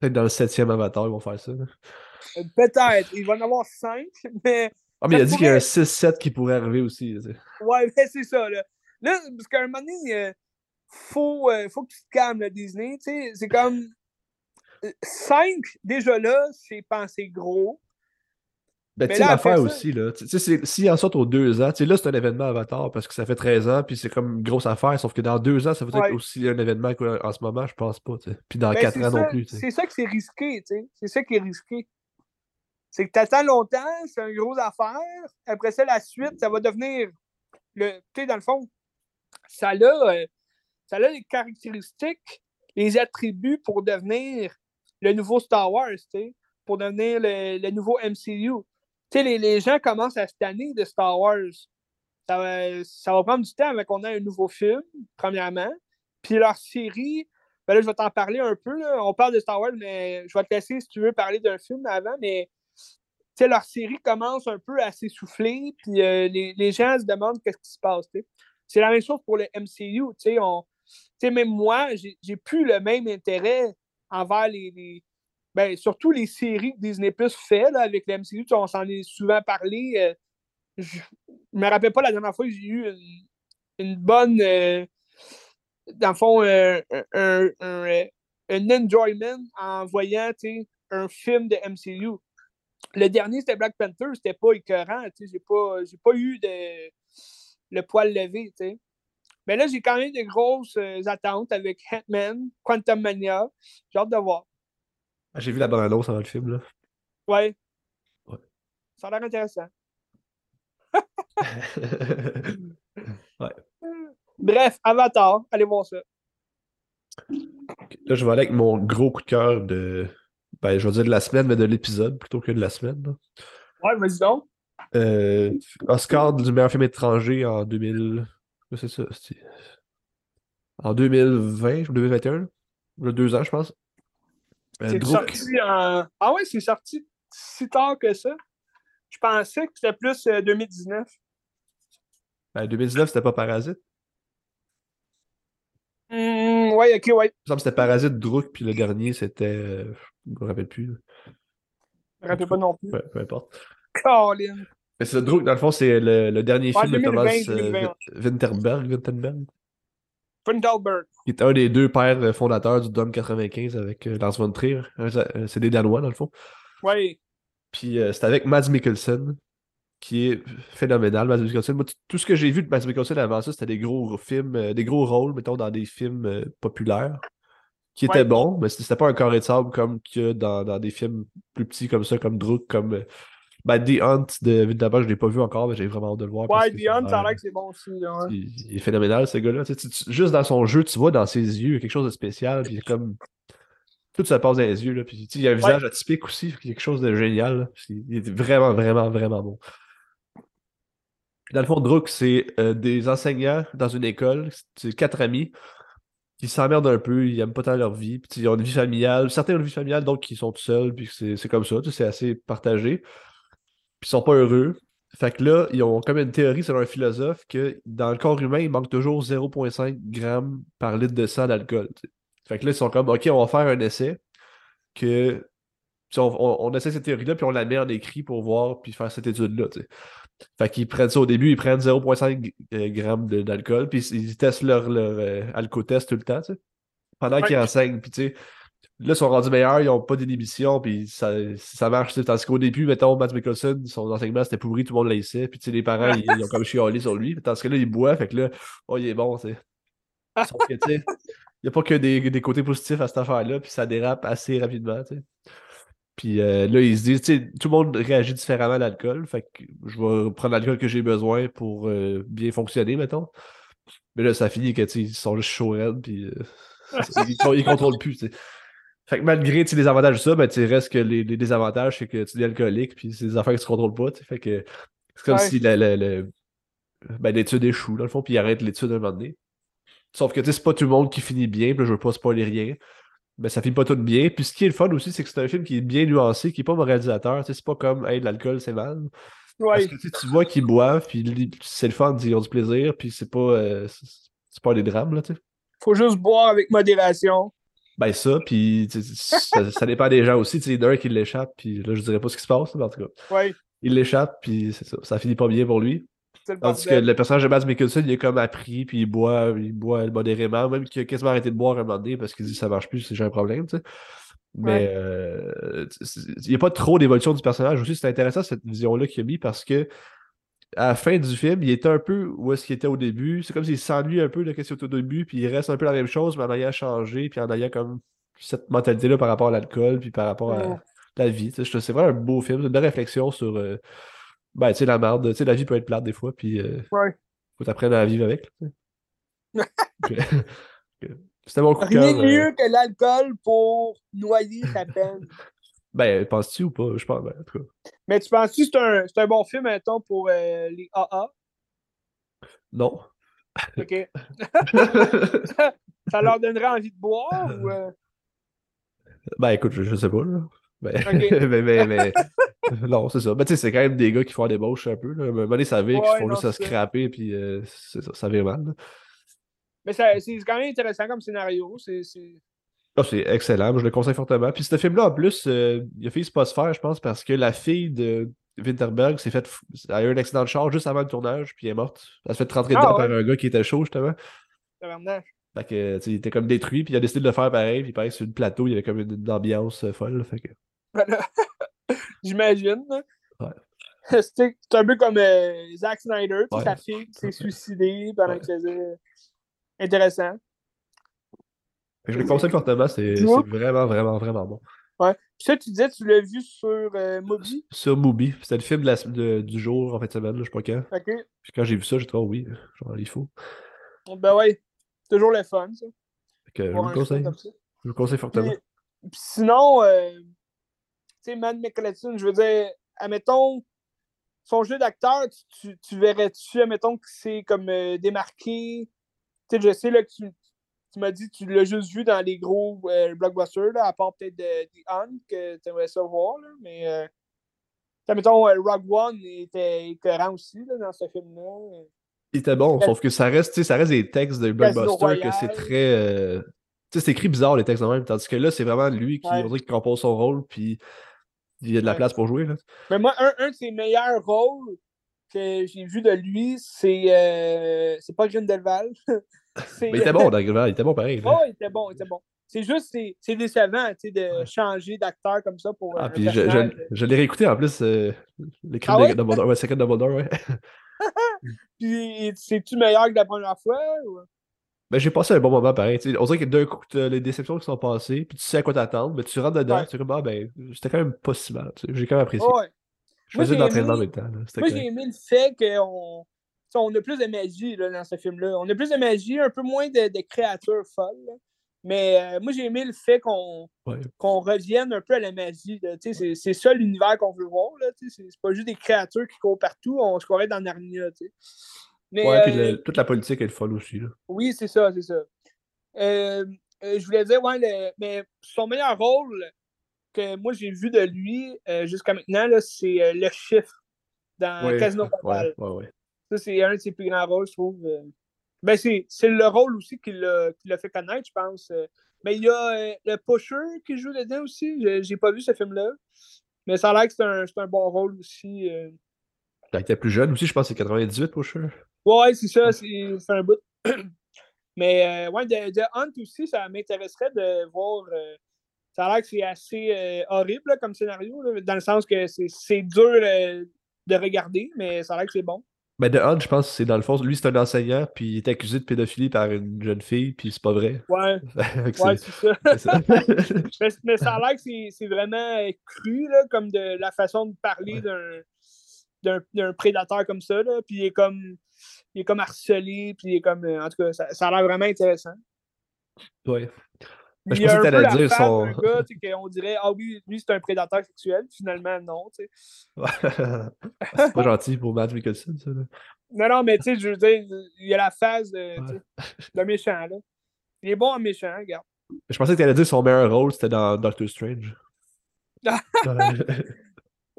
Peut-être dans le septième Avatar, ils vont faire ça. Euh, peut-être. Il va en avoir cinq, mais. Ah, mais il a dit qu'il y a un 6-7 qui pourrait arriver aussi. Ouais, mais c'est ça. Là, là parce qu'à un moment donné, il euh, faut, euh, faut que tu te calmes, Disney. C'est comme 5, déjà là, c'est pensé gros. Ben, tu sais, l'affaire aussi, là. Tu sais, s'ils en sortent aux deux ans, tu sais, là, c'est un événement Avatar parce que ça fait 13 ans, puis c'est comme une grosse affaire, sauf que dans deux ans, ça va Ouais. être aussi un événement qu'en ce moment, je pense pas, tu sais. Puis dans Ben, quatre ans non plus. C'est ça que c'est risqué, tu sais. C'est ça qui est risqué. C'est que t'attends longtemps, c'est une grosse affaire. Après ça, la suite, ça va devenir. le Tu sais, dans le fond, ça a, euh, ça a les caractéristiques, les attributs pour devenir le nouveau Star Wars, tu sais, pour devenir le, le nouveau MCU. Tu sais, les, les gens commencent à se tanner de Star Wars. Ça va, ça va prendre du temps avant qu'on ait un nouveau film, premièrement. Puis leur série, ben là, je vais t'en parler un peu. On parle de Star Wars, mais je vais te laisser si tu veux parler d'un film avant. Mais leur série commence un peu à s'essouffler, puis euh, les, les gens se demandent qu'est-ce qui se passe. C'est la même chose pour le MCU. On, même moi, j'ai plus le même intérêt envers les- ben, surtout les séries que Disney Plus fait là, avec le MCU. On s'en est souvent parlé. euh, je ne me rappelle pas la dernière fois que j'ai eu une, bonne. euh, dans le fond, euh, un, un, enjoyment en voyant un film de MCU. Le dernier, c'était Black Panther, c'était pas écœurant. J'ai pas, pas eu de, le poil levé. Mais là, j'ai quand même de grosses attentes avec Ant-Man, Quantum Mania. J'ai hâte de voir. Ah, J'ai vu la bande-annonce avant le film, là. Ouais. Ouais. Ça a l'air intéressant. Bref, Avatar, allez voir ça. Là, je vais aller avec mon gros coup de cœur de. Ben, je vais dire de la semaine, mais de l'épisode plutôt que de la semaine. là. Ouais, vas-y donc. Euh, Oscar du meilleur film étranger en 2000. Qu'est-ce que c'est ça? En 2020 ou 2021? Il y a deux ans, je pense. Euh, C'est sorti en. Ah ouais, c'est sorti si tard que ça. Je pensais que c'était plus euh, 2019. Ben, 2019, c'était pas Parasite. Hmm, ouais, ok, ouais. Il me semble que c'était Parasite, Druk, puis le dernier, c'était. euh, je me rappelle plus. Je me rappelle pas non plus. Ouais, peu importe. Colin. Mais c'est Druk, dans le fond, c'est le, le dernier Ouais, film de 2020, Thomas euh, 2020, ouais. Vin- Winterberg, Winterberg, Fundelberg. qui est un des deux pères euh, fondateurs du Dom 95 avec euh, Lars von Trier. C'est des Danois, dans le fond. Ouais. Puis euh, c'est avec Mads Mikkelsen, qui est phénoménal. Mads Mikkelsen, moi, tout ce que j'ai vu de Mads Mikkelsen avant ça, c'était des gros films, euh, des gros rôles, mettons, dans des films euh, populaires, qui étaient Ouais. bons, mais c'était pas un carré de sable comme que dans, dans des films plus petits comme ça, comme Druk, comme ben, The Hunt de Winterberg, je l'ai pas vu encore, mais j'ai vraiment hâte de le voir. Ouais, que Dion, ça a l'air- que c'est bon aussi. là, ouais. il, il est phénoménal, ce gars-là. Tu sais, tu- tu- juste dans son jeu, tu vois dans ses yeux, il y a quelque chose de spécial. Puis comme. Tout se passe dans les yeux. Là, puis, tu sais, il y a un visage atypique aussi, quelque chose de génial. là. Puis il est vraiment, vraiment, vraiment bon. Dans le fond, Druk, c'est euh, des enseignants dans une école. C'est quatre amis qui s'emmerdent un peu, ils aiment pas tant leur vie. Puis, ils ont une vie familiale. Certains ont une vie familiale, d'autres qui sont tout seuls. Puis c'est comme ça. C'est assez partagé. Puis ils sont pas heureux. Fait que là, ils ont comme une théorie selon un philosophe que dans le corps humain, il manque toujours 0,5 grammes par litre de sang d'alcool. Fait que là, ils sont comme, OK, on va faire un essai que. On, on- on essaie cette théorie-là, puis on la met en écrit pour voir, puis faire cette étude-là. Fait qu'ils prennent ça au début, ils prennent 0,5 g- euh, d'alcool, puis ils, testent leur, leur euh, alcotest tout le temps, pendant qu'ils enseignent. Puis tu sais, là, ils sont rendus meilleurs, ils n'ont pas d'inhibition, puis ça, ça marche. Tandis qu'au début, mettons, Matt Mickelson, son enseignement c'était pourri, tout le monde laissait, puis les parents, ils, ils ont comme chialé sur lui. Tandis que là, il boit, fait que là, oh, il est bon, tu sais. Il n'y a pas que des, des côtés positifs à cette affaire-là, puis ça dérape assez rapidement, tu sais. Puis euh, là, ils se disent, tu sais, tout le monde réagit différemment à l'alcool, fait que je vais prendre l'alcool que j'ai besoin pour euh, bien fonctionner, mettons. Mais là, ça finit que, tu sais, ils sont juste chauds puis euh, ils, ils contrôlent plus, tu sais. Fait que malgré les avantages de ça, ben, reste que les, les désavantages, c'est que tu es alcoolique, puis c'est des affaires que tu contrôles pas. Fait que c'est comme Ouais. si la- la- la- ben, l'étude échoue, dans le fond, puis ils arrêtent l'étude à un moment donné. Sauf que, c'est pas tout le monde qui finit bien, puis je veux pas spoiler rien. Mais ça finit pas tout bien. Puis ce qui est le fun aussi, c'est que c'est un film qui est bien nuancé, qui est pas moralisateur. C'est pas comme, hey, de l'alcool, c'est mal. Parce que tu vois qu'ils boivent, puis c'est le fun, ils ont du plaisir, puis c'est pas, euh, c'est c'est pas des drames, là, tu sais. Faut juste boire avec modération. Ben ça, puis ça, ça dépend des gens aussi. Tu sais, il y en a un qui l'échappe, puis là, je dirais pas ce qui se passe, mais en tout cas. Ouais. Il l'échappe, puis c'est ça. Ça finit pas bien pour lui. Le Tandis que le personnage de Mads Mikkelsen, il est comme appris, puis il boit, il boit modérément, même qu'il a quasiment arrêté de boire un moment donné parce qu'il dit ça marche plus, c'est j'ai un problème, tu sais. Mais euh, il n'y a pas trop d'évolution du personnage aussi. C'est intéressant cette vision-là qu'il a mis parce que à la fin du film, il était un peu où est-ce qu'il était au début. C'est comme s'il s'ennuie un peu de ce qu'il était au début, puis il reste un peu la même chose, mais en ayant changé, puis en ayant comme cette mentalité-là par rapport à l'alcool, puis par rapport à la vie. C'est vraiment un beau film, une belle réflexion sur euh, ben, tu sais, la merde. Tu sais, la vie peut être plate des fois, puis euh, ouais. faut t'apprendre à vivre avec. C'était mon coup de Rien de mieux que l'alcool pour noyer ta peine. Ben, penses-tu ou pas? Je pense, ben, en tout cas. Mais tu penses-tu que c'est un, un, bon film, mettons, pour euh, les AA? Non. OK. ça leur donnerait envie de boire ou. Euh? Ben, écoute, je, je sais pas, là. Ben, mais, mais, mais, non, c'est ça. Ben, tu sais, c'est quand même des gars qui font des bauches un peu. Là. À un moment donné, ça vire, qui font juste se scraper, puis euh, ça, ça vire mal. Là. Mais c'est quand même intéressant comme scénario. C'est Oh, c'est excellent, je le conseille fortement. Puis ce film-là, en plus, euh, il a fait pas se faire, je pense, parce que la fille de Winterberg s'est fait. a eu un accident de char juste avant le tournage, puis elle est morte. Elle s'est fait rentrer dedans ah, par un gars qui était chaud, justement. Fait que, il était comme détruit, puis il a décidé de le faire pareil, puis pareil, sur le plateau, il y avait comme une, ambiance euh, folle. Fait que... J'imagine. Ouais. C'est un peu comme euh, Zack Snyder, puis sa fille s'est suicidée pendant que faisait. Intéressant. Je le conseille fortement, c'est vraiment, vraiment, vraiment bon. Ouais. Puis ça, tu disais, tu l'as vu sur euh, Mubi? Sur Mubi. C'était le film de du jour en fait de semaine, je sais pas quand. OK. Puis quand j'ai vu ça, j'ai trouvé, oh oui, genre, il faut. Ben ouais, toujours le fun, ça. je vous le conseille. Je vous conseille fortement. Puis, sinon, euh, tu sais, Matt McClatchy, je veux dire, admettons, son jeu d'acteur, tu, tu verrais-tu, admettons, que c'est comme euh, démarqué? Tu sais, je sais là, que tu, tu m'as dit que tu l'as juste vu dans les gros euh, blockbusters, là, à part peut-être de, The Hunt, que tu aimerais ça voir. Là, mais, euh, mettons, euh, Rogue One était écœurant aussi là, dans ce film-là. Il était bon, sauf que ça reste, ça reste des textes de blockbusters que c'est très. Euh, tu sais, c'est écrit bizarre les textes de même, tandis que là, c'est vraiment lui qui, ouais. qui compose son rôle, puis il y a de la place pour jouer. Là. Mais moi, un, un de ses meilleurs rôles que j'ai vu de lui, c'est c'est pas Grindelwald. Mais il était bon, il était bon pareil. Oh, il était bon, il était bon. C'est juste, c'est décevant de changer d'acteur comme ça pour. Ah, puis je, je, je l'ai réécouté en plus, euh, l'écrit ah, de? Dumbledore. Ouais, Secret Dumbledore, ouais. puis, c'est-tu meilleur que la première fois? Ou... Ben, j'ai passé un bon moment pareil. T'sais, on dirait que d'un coup, les déceptions qui sont passées, puis tu sais à quoi t'attendre, mais tu rentres dedans, ouais. tu es comme, ah, ben, c'était quand même pas si mal. J'ai quand même apprécié. Ouais. Je faisais de l'entraînement en même temps. Moi, j'ai aimé le fait qu'on on a plus de magie là, dans ce film-là. On a plus de magie, un peu moins de, de créatures folles. Mais euh, moi, j'ai aimé le fait qu'on ouais. revienne un peu à la magie. C'est ça l'univers qu'on veut voir. C'est pas juste des créatures qui courent partout. On se croirait dans Narnia. Mais, ouais, euh, puis le, toute la politique est folle aussi. Là. Oui, c'est ça, c'est ça. Euh, je voulais dire, ouais, le, mais son meilleur rôle que moi j'ai vu de lui jusqu'à maintenant, c'est le chiffre dans Casino Royale. Ça, c'est un de ses plus grands rôles, je trouve. Euh. Ben, c'est le rôle aussi qui l'a fait connaître, je pense. Euh. Mais il y a euh, le Pusher qui joue dedans aussi. J'ai pas vu ce film-là. Mais ça a l'air que c'est un, un, bon rôle aussi. Il était plus jeune aussi, je pense que c'est 98, Pusher. Ouais, c'est ça, c'est un bout. Mais ouais, de, de, Hunt aussi, ça m'intéresserait de voir. ça a l'air que c'est assez horrible là, comme scénario, là, dans le sens que c'est dur de regarder, mais ça a l'air que c'est bon. Mais The Hunt, je pense que c'est dans le fond, lui c'est un enseignant, puis il est accusé de pédophilie par une jeune fille, puis c'est pas vrai. Ouais. ouais, c'est ça. ça. mais, ça a l'air que c'est vraiment cru, là, comme de la façon de parler ouais. d'un prédateur comme ça, là, puis il est comme il est comme harcelé, puis il est comme. En tout cas, ça, ça a l'air vraiment intéressant. Ouais. Ben, je pensais que tu allais dire son. Gars, on dirait, ah oui, lui, c'est un prédateur sexuel. Finalement, non. c'est pas gentil pour Matt Mickelson, ça. Là. Non, non, mais tu sais, je veux dire, il y a la phase de, ouais. de méchant, là. Il est bon en méchant, regarde. Je pensais que tu allais dire son meilleur rôle, c'était dans Doctor Strange.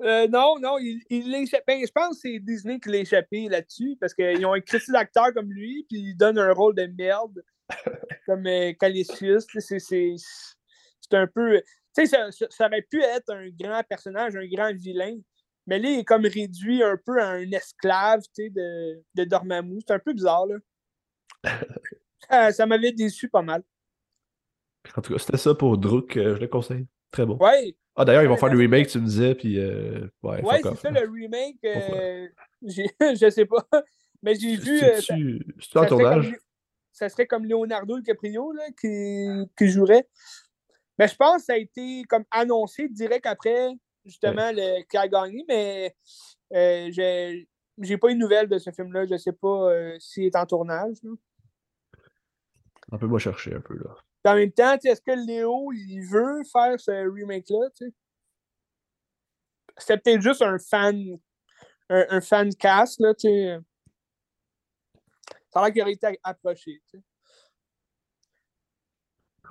euh, non, non, il, il échappé. Ben, je pense que c'est Disney qui l'a échappé là-dessus parce qu'ils ont écrit d'acteur comme lui, puis il donne un rôle de merde comme euh, Calicius. C'est un peu. Tu sais, ça, ça, aurait pu être un grand personnage, un grand vilain. Mais là, il est comme réduit un peu à un esclave de, de Dormammu. C'est un peu bizarre, là. ça, ça m'avait déçu pas mal. En tout cas, c'était ça pour Druk, euh, je le conseille. Très bon. Ouais. Ah, d'ailleurs, ils vont Ouais, faire le remake, tu me disais, puis euh, ouais, Ouais, c'est ça, le remake. euh, je sais pas. Mais j'ai vu. C'est- euh, en comme tournage? Ça serait comme Leonardo DiCaprio là, qui, qui jouerait. Mais je pense que ça a été comme annoncé direct après, justement, le, qui a gagné, mais euh, j'ai j'ai pas eu de nouvelles de ce film-là. Je sais pas euh, s'il est en tournage. là. On peut moi chercher un peu, là. Puis en même temps, est-ce que Léo, il veut faire ce remake-là? C'était peut-être juste un fan, un, un fan cast, là, tu sais. Ça a l'air qu'il aurait été approché, tu sais.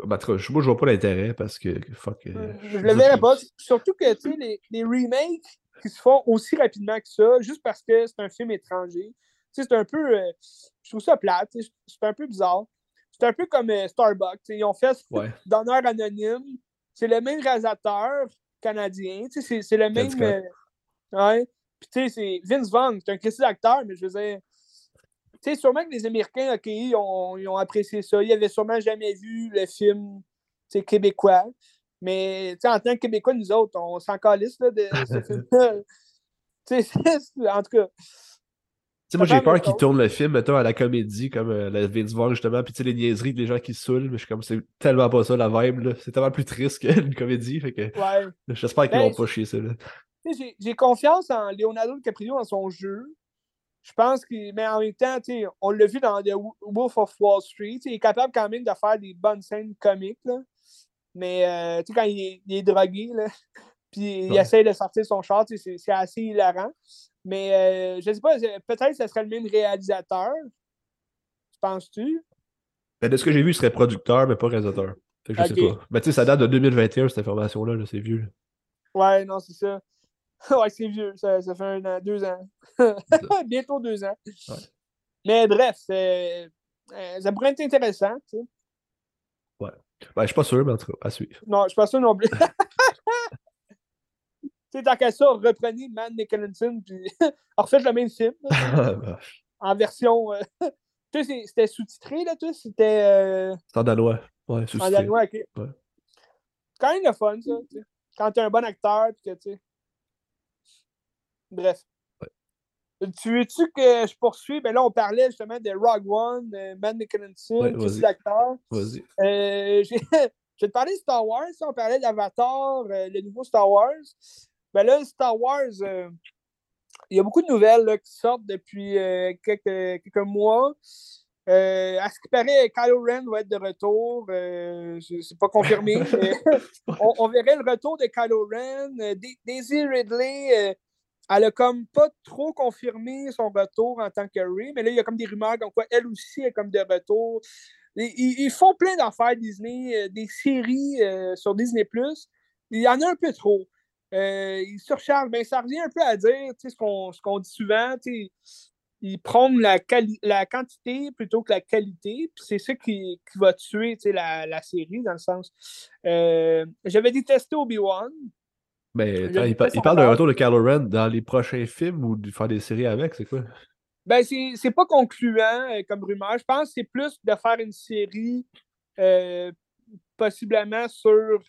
En tout cas, moi, je vois pas l'intérêt parce que, fuck. euh, Je le verrais pas. Surtout que, tu sais, les, les remakes qui se font aussi rapidement que ça, juste parce que c'est un film étranger, tu sais, c'est un peu... euh, je trouve ça plate, tu sais, c'est un peu bizarre. C'est un peu comme euh, Starbucks, tu sais, ils ont fait Ouais. d'honneur anonyme. C'est le même réalisateur canadien. C'est le même. Euh, ouais. Puis, tu sais, c'est Vince Vaughn, c'est un critique d'acteur, mais je veux dire. Tu sais, sûrement que les Américains, OK, ils ont, ils ont apprécié ça. Ils avaient sûrement jamais vu le film québécois. Mais, tu sais, en tant que Québécois, nous autres, on s'en calisse là, de ce film-là. Tu sais, c'est- en tout cas. Tu sais, moi, j'ai peur qu'ils tournent le film, mettons, à la comédie, comme euh, la Vince Vaughn, justement, puis tu sais, les niaiseries des gens qui se saoulent, mais je suis comme, c'est tellement pas ça, la vibe, là. C'est tellement plus triste qu'une comédie, fait que Ouais. j'espère qu'ils Ben, vont pas chier ça, j'ai confiance en Leonardo DiCaprio dans son jeu. Je pense qu'il. Mais en même temps, sais, on l'a vu dans The Wo- Wolf of Wall Street. sais, Il est capable quand même de faire des bonnes scènes comiques. Là. Mais euh, tu sais, quand il est, il est drogué, là, puis il essaie de sortir son char, sais, c'est assez hilarant. Mais euh, je sais pas, peut-être que ce serait le même réalisateur. Penses-tu? Ben, de ce que j'ai vu, il serait producteur, mais pas réalisateur. Fait que je sais Ok. pas. Ben, tu sais, ça date de 2021, cette information-là, là, c'est vieux. Ouais, non, c'est ça. ouais, c'est vieux. Ça, ça fait un an, deux ans. Bientôt deux ans. Ouais. Mais bref, c'est- euh, ça pourrait être intéressant. Tu sais. Ben, je suis pas sûr, mais en tout cas, à suivre. Non, je suis pas sûr non plus. tu sais, tant qu'à ça, reprenez Man Nicholson puis refaites le même film Ben, en version. euh, tu sais, c'était sous-titré, là, tu sais, c'était euh, C'est en danois. Ouais, en sous-titré. danois. ok. Ouais. Quand même le fun, ça. tu sais. Quand t'es un bon acteur, puis que tu sais. Bref. Tu veux-tu que je poursuive? Ben là, on parlait justement de Rogue One, de Man Nicholson, Ouais, qui vas-y. est l'acteur. Vas-y. Euh, j'ai- je vais te parler de Star Wars. On parlait d'Avatar, euh, le nouveau Star Wars. Ben là, Star Wars, euh, il y a beaucoup de nouvelles là, qui sortent depuis euh, quelques, quelques mois. Euh, à ce qui paraît, Kylo Ren va être de retour. Euh, c'est pas confirmé. on, on verrait le retour de Kylo Ren. Dai- Daisy Ridley, elle a comme pas trop confirmé son retour en tant que Rey, mais là, il y a comme des rumeurs comme quoi elle aussi est comme de retour. Ils, font plein d'affaires Disney, euh, des séries euh, sur Disney+. Il y en a un peu trop. Euh, ils surchargent. Ben, ça revient un peu à dire ce qu'on dit souvent. Ils prônent la, quantité plutôt que la qualité. C'est ça qui, va tuer la, la série, dans le sens. Euh, J'avais détesté Obi-Wan. Mais attends, il, pa- parle d'un retour de Kylo Ren dans les prochains films ou de faire des séries avec, c'est quoi? Ben, c'est pas concluant euh, comme rumeur. Je pense que c'est plus de faire une série euh, possiblement sur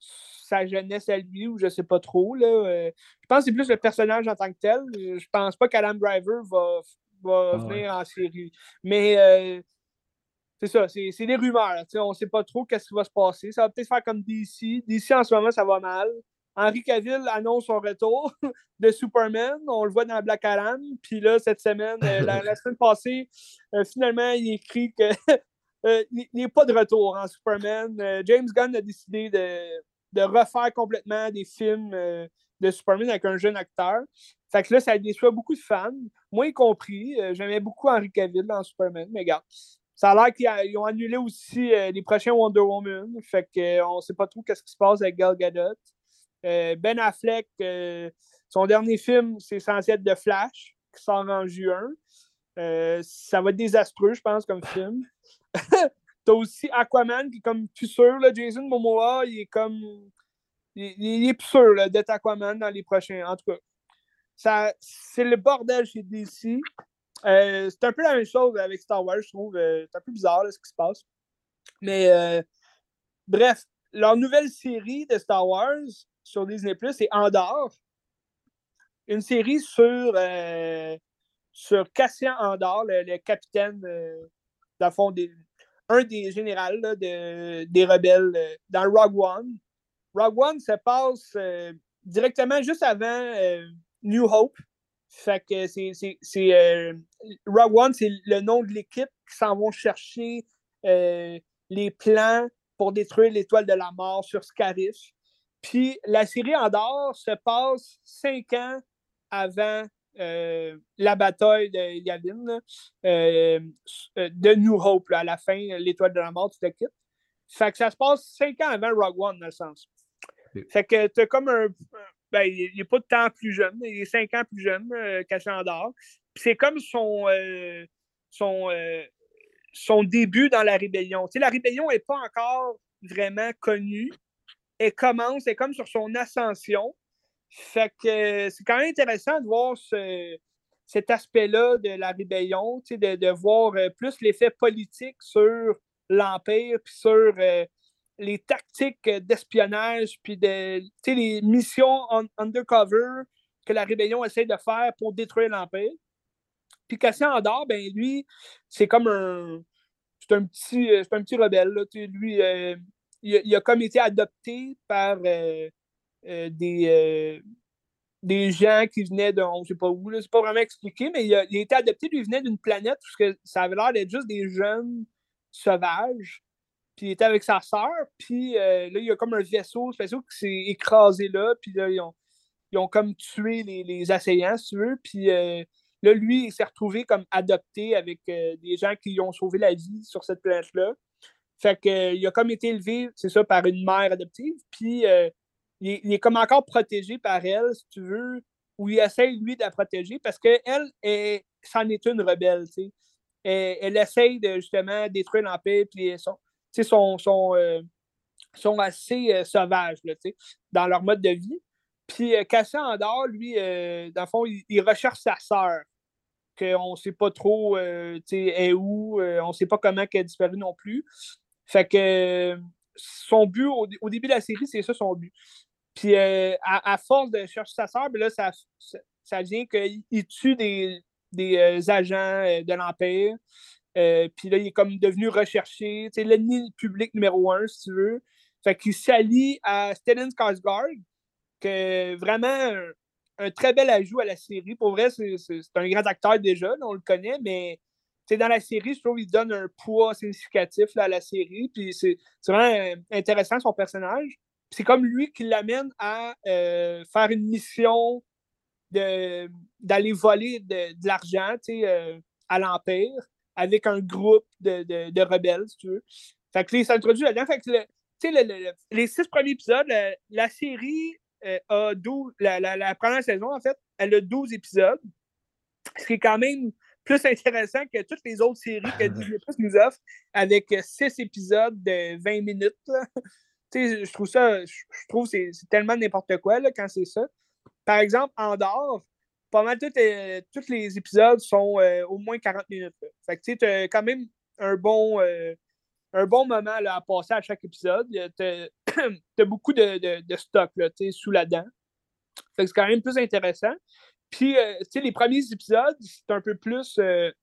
sa jeunesse à lui, ou je sais pas trop. Là. Euh, je pense que c'est plus le personnage en tant que tel. Je pense pas qu'Adam Driver va, va Ah venir en série. Mais c'est ça, c'est des rumeurs. On sait pas trop qu'est-ce qui va se passer. Ça va peut-être faire comme DC. DC en ce moment, ça va mal. Henry Cavill annonce son retour de Superman. On le voit dans Black Adam. Puis là, cette semaine, euh, la, semaine passée, euh, finalement, il écrit que euh, il n'est pas de retour en Superman. Euh, James Gunn a décidé de, refaire complètement des films de Superman avec un jeune acteur. Fait que là, ça déçoit beaucoup de fans, moi y compris. J'aimais beaucoup Henry Cavill dans Superman, mais regarde. Ça a l'air qu'ils ont annulé aussi les prochains Wonder Woman. Fait qu'on ne sait pas trop qu'est-ce qui se passe avec Gal Gadot. Euh, ben Affleck, euh, son dernier film, c'est censé être de Flash, qui sort en juin. Euh, ça va être désastreux, je pense, comme film. T'as aussi Aquaman qui est comme plus sûr. Là. Jason Momoa, il est comme. Il, est plus sûr d'être Aquaman dans les prochains. En tout cas, c'est le bordel chez DC. C'est un peu la même chose avec Star Wars, je trouve. C'est un peu bizarre là, ce qui se passe. Mais bref, leur nouvelle série de Star Wars sur Disney c'est Andorre. Une série sur, sur Cassian Andorre, le, capitaine, des, un des généraux de, des rebelles dans Rogue One. Rogue One se passe directement juste avant New Hope. C'est. Euh, Rogue One, c'est le nom de l'équipe qui s'en vont chercher euh, les plans pour détruire l'étoile de la mort sur Scarif. Puis la série Andorre se passe cinq ans avant euh, la bataille de Yavin, de New Hope, à la fin, l'étoile de la mort, tu te quittes. Fait que ça se passe cinq ans avant Rogue One, dans le sens. Fait que t'as comme un, ben, il n'est pas de temps plus jeune. Il est cinq ans plus jeune, euh, Cassandre. C'est comme son, euh, son, euh, son début dans la rébellion. Tu sais, la rébellion n'est pas encore vraiment connue. Elle commence, elle est comme sur son ascension. Fait que c'est quand même intéressant de voir cet aspect-là de la rébellion, sais, de, voir plus l'effet politique sur l'Empire, puis sur les tactiques d'espionnage, puis de, les missions undercover que la rébellion essaie de faire pour détruire l'Empire. Puis Cassian Andor, ben lui, c'est comme un. C'est un petit, un petit rebelle. Lui, euh, il, a comme été adopté par euh, euh, des, des gens qui venaient de. On ne pas où, c'est pas vraiment expliqué, mais il a, été adopté, lui, il venait d'une planète où ça avait l'air d'être juste des jeunes sauvages. Puis il était avec sa sœur, puis euh, là, il y a comme un vaisseau spécial qui s'est écrasé là, puis là, ils ont, ils ont comme tué les, les, assaillants, si tu veux. Puis euh, là, lui, il s'est retrouvé comme adopté avec euh, des gens qui lui ont sauvé la vie sur cette planète-là. Fait qu'il a comme été élevé, c'est ça, par une mère adoptive, puis il, il, est comme encore protégé par elle, si tu veux, ou il essaye, lui, de la protéger, parce qu'elle, c'en est une rebelle, tu sais. Elle, elle, essaye de, justement, détruire l'Empire, puis son, sont, sont, euh, sont assez euh, sauvages dans leur mode de vie. Puis euh, Cassian Andor, lui, dans le fond, il, recherche sa sœur, qu'on ne sait pas trop est où, on ne sait pas comment elle a disparu non plus. Fait que son but, au, début de la série, c'est ça son but. Puis à, force de chercher sa sœur, ben là, ça, ça, vient qu'il tue des, des agents de l'Empire. Euh, puis là, il est comme devenu recherché. C'est l'ennemi public numéro un, si tu veux. Fait qu'il s'allie à Stellan Skarsgård, que vraiment un, très bel ajout à la série. Pour vrai, c'est un grand acteur déjà, on le connaît, mais dans la série, je trouve qu'il donne un poids significatif à la série. Puis c'est vraiment intéressant son personnage. C'est comme lui qui l'amène à euh, faire une mission d'aller voler de, de l'argent euh, à l'Empire avec un groupe de, de, rebelles, si tu veux. Fait que ça introduit là-dedans. Fait que les six premiers épisodes, la, série euh, a 12, la, la, première saison, en fait, elle a 12 épisodes. Ce qui est quand même plus intéressant que toutes les autres séries que Disney Plus nous offre avec six épisodes de 20 minutes. je trouve ça, je trouve que c'est tellement n'importe quoi là, quand c'est ça. Par exemple, Andorre, pas mal euh, tous les épisodes sont euh, au moins 40 minutes. Fait que tu as quand même un bon, euh, un bon moment à passer à chaque épisode. Tu as, beaucoup de, de, stock là, sous la dent. Fait que c'est quand même plus intéressant. Puis, les premiers épisodes, c'est un peu plus,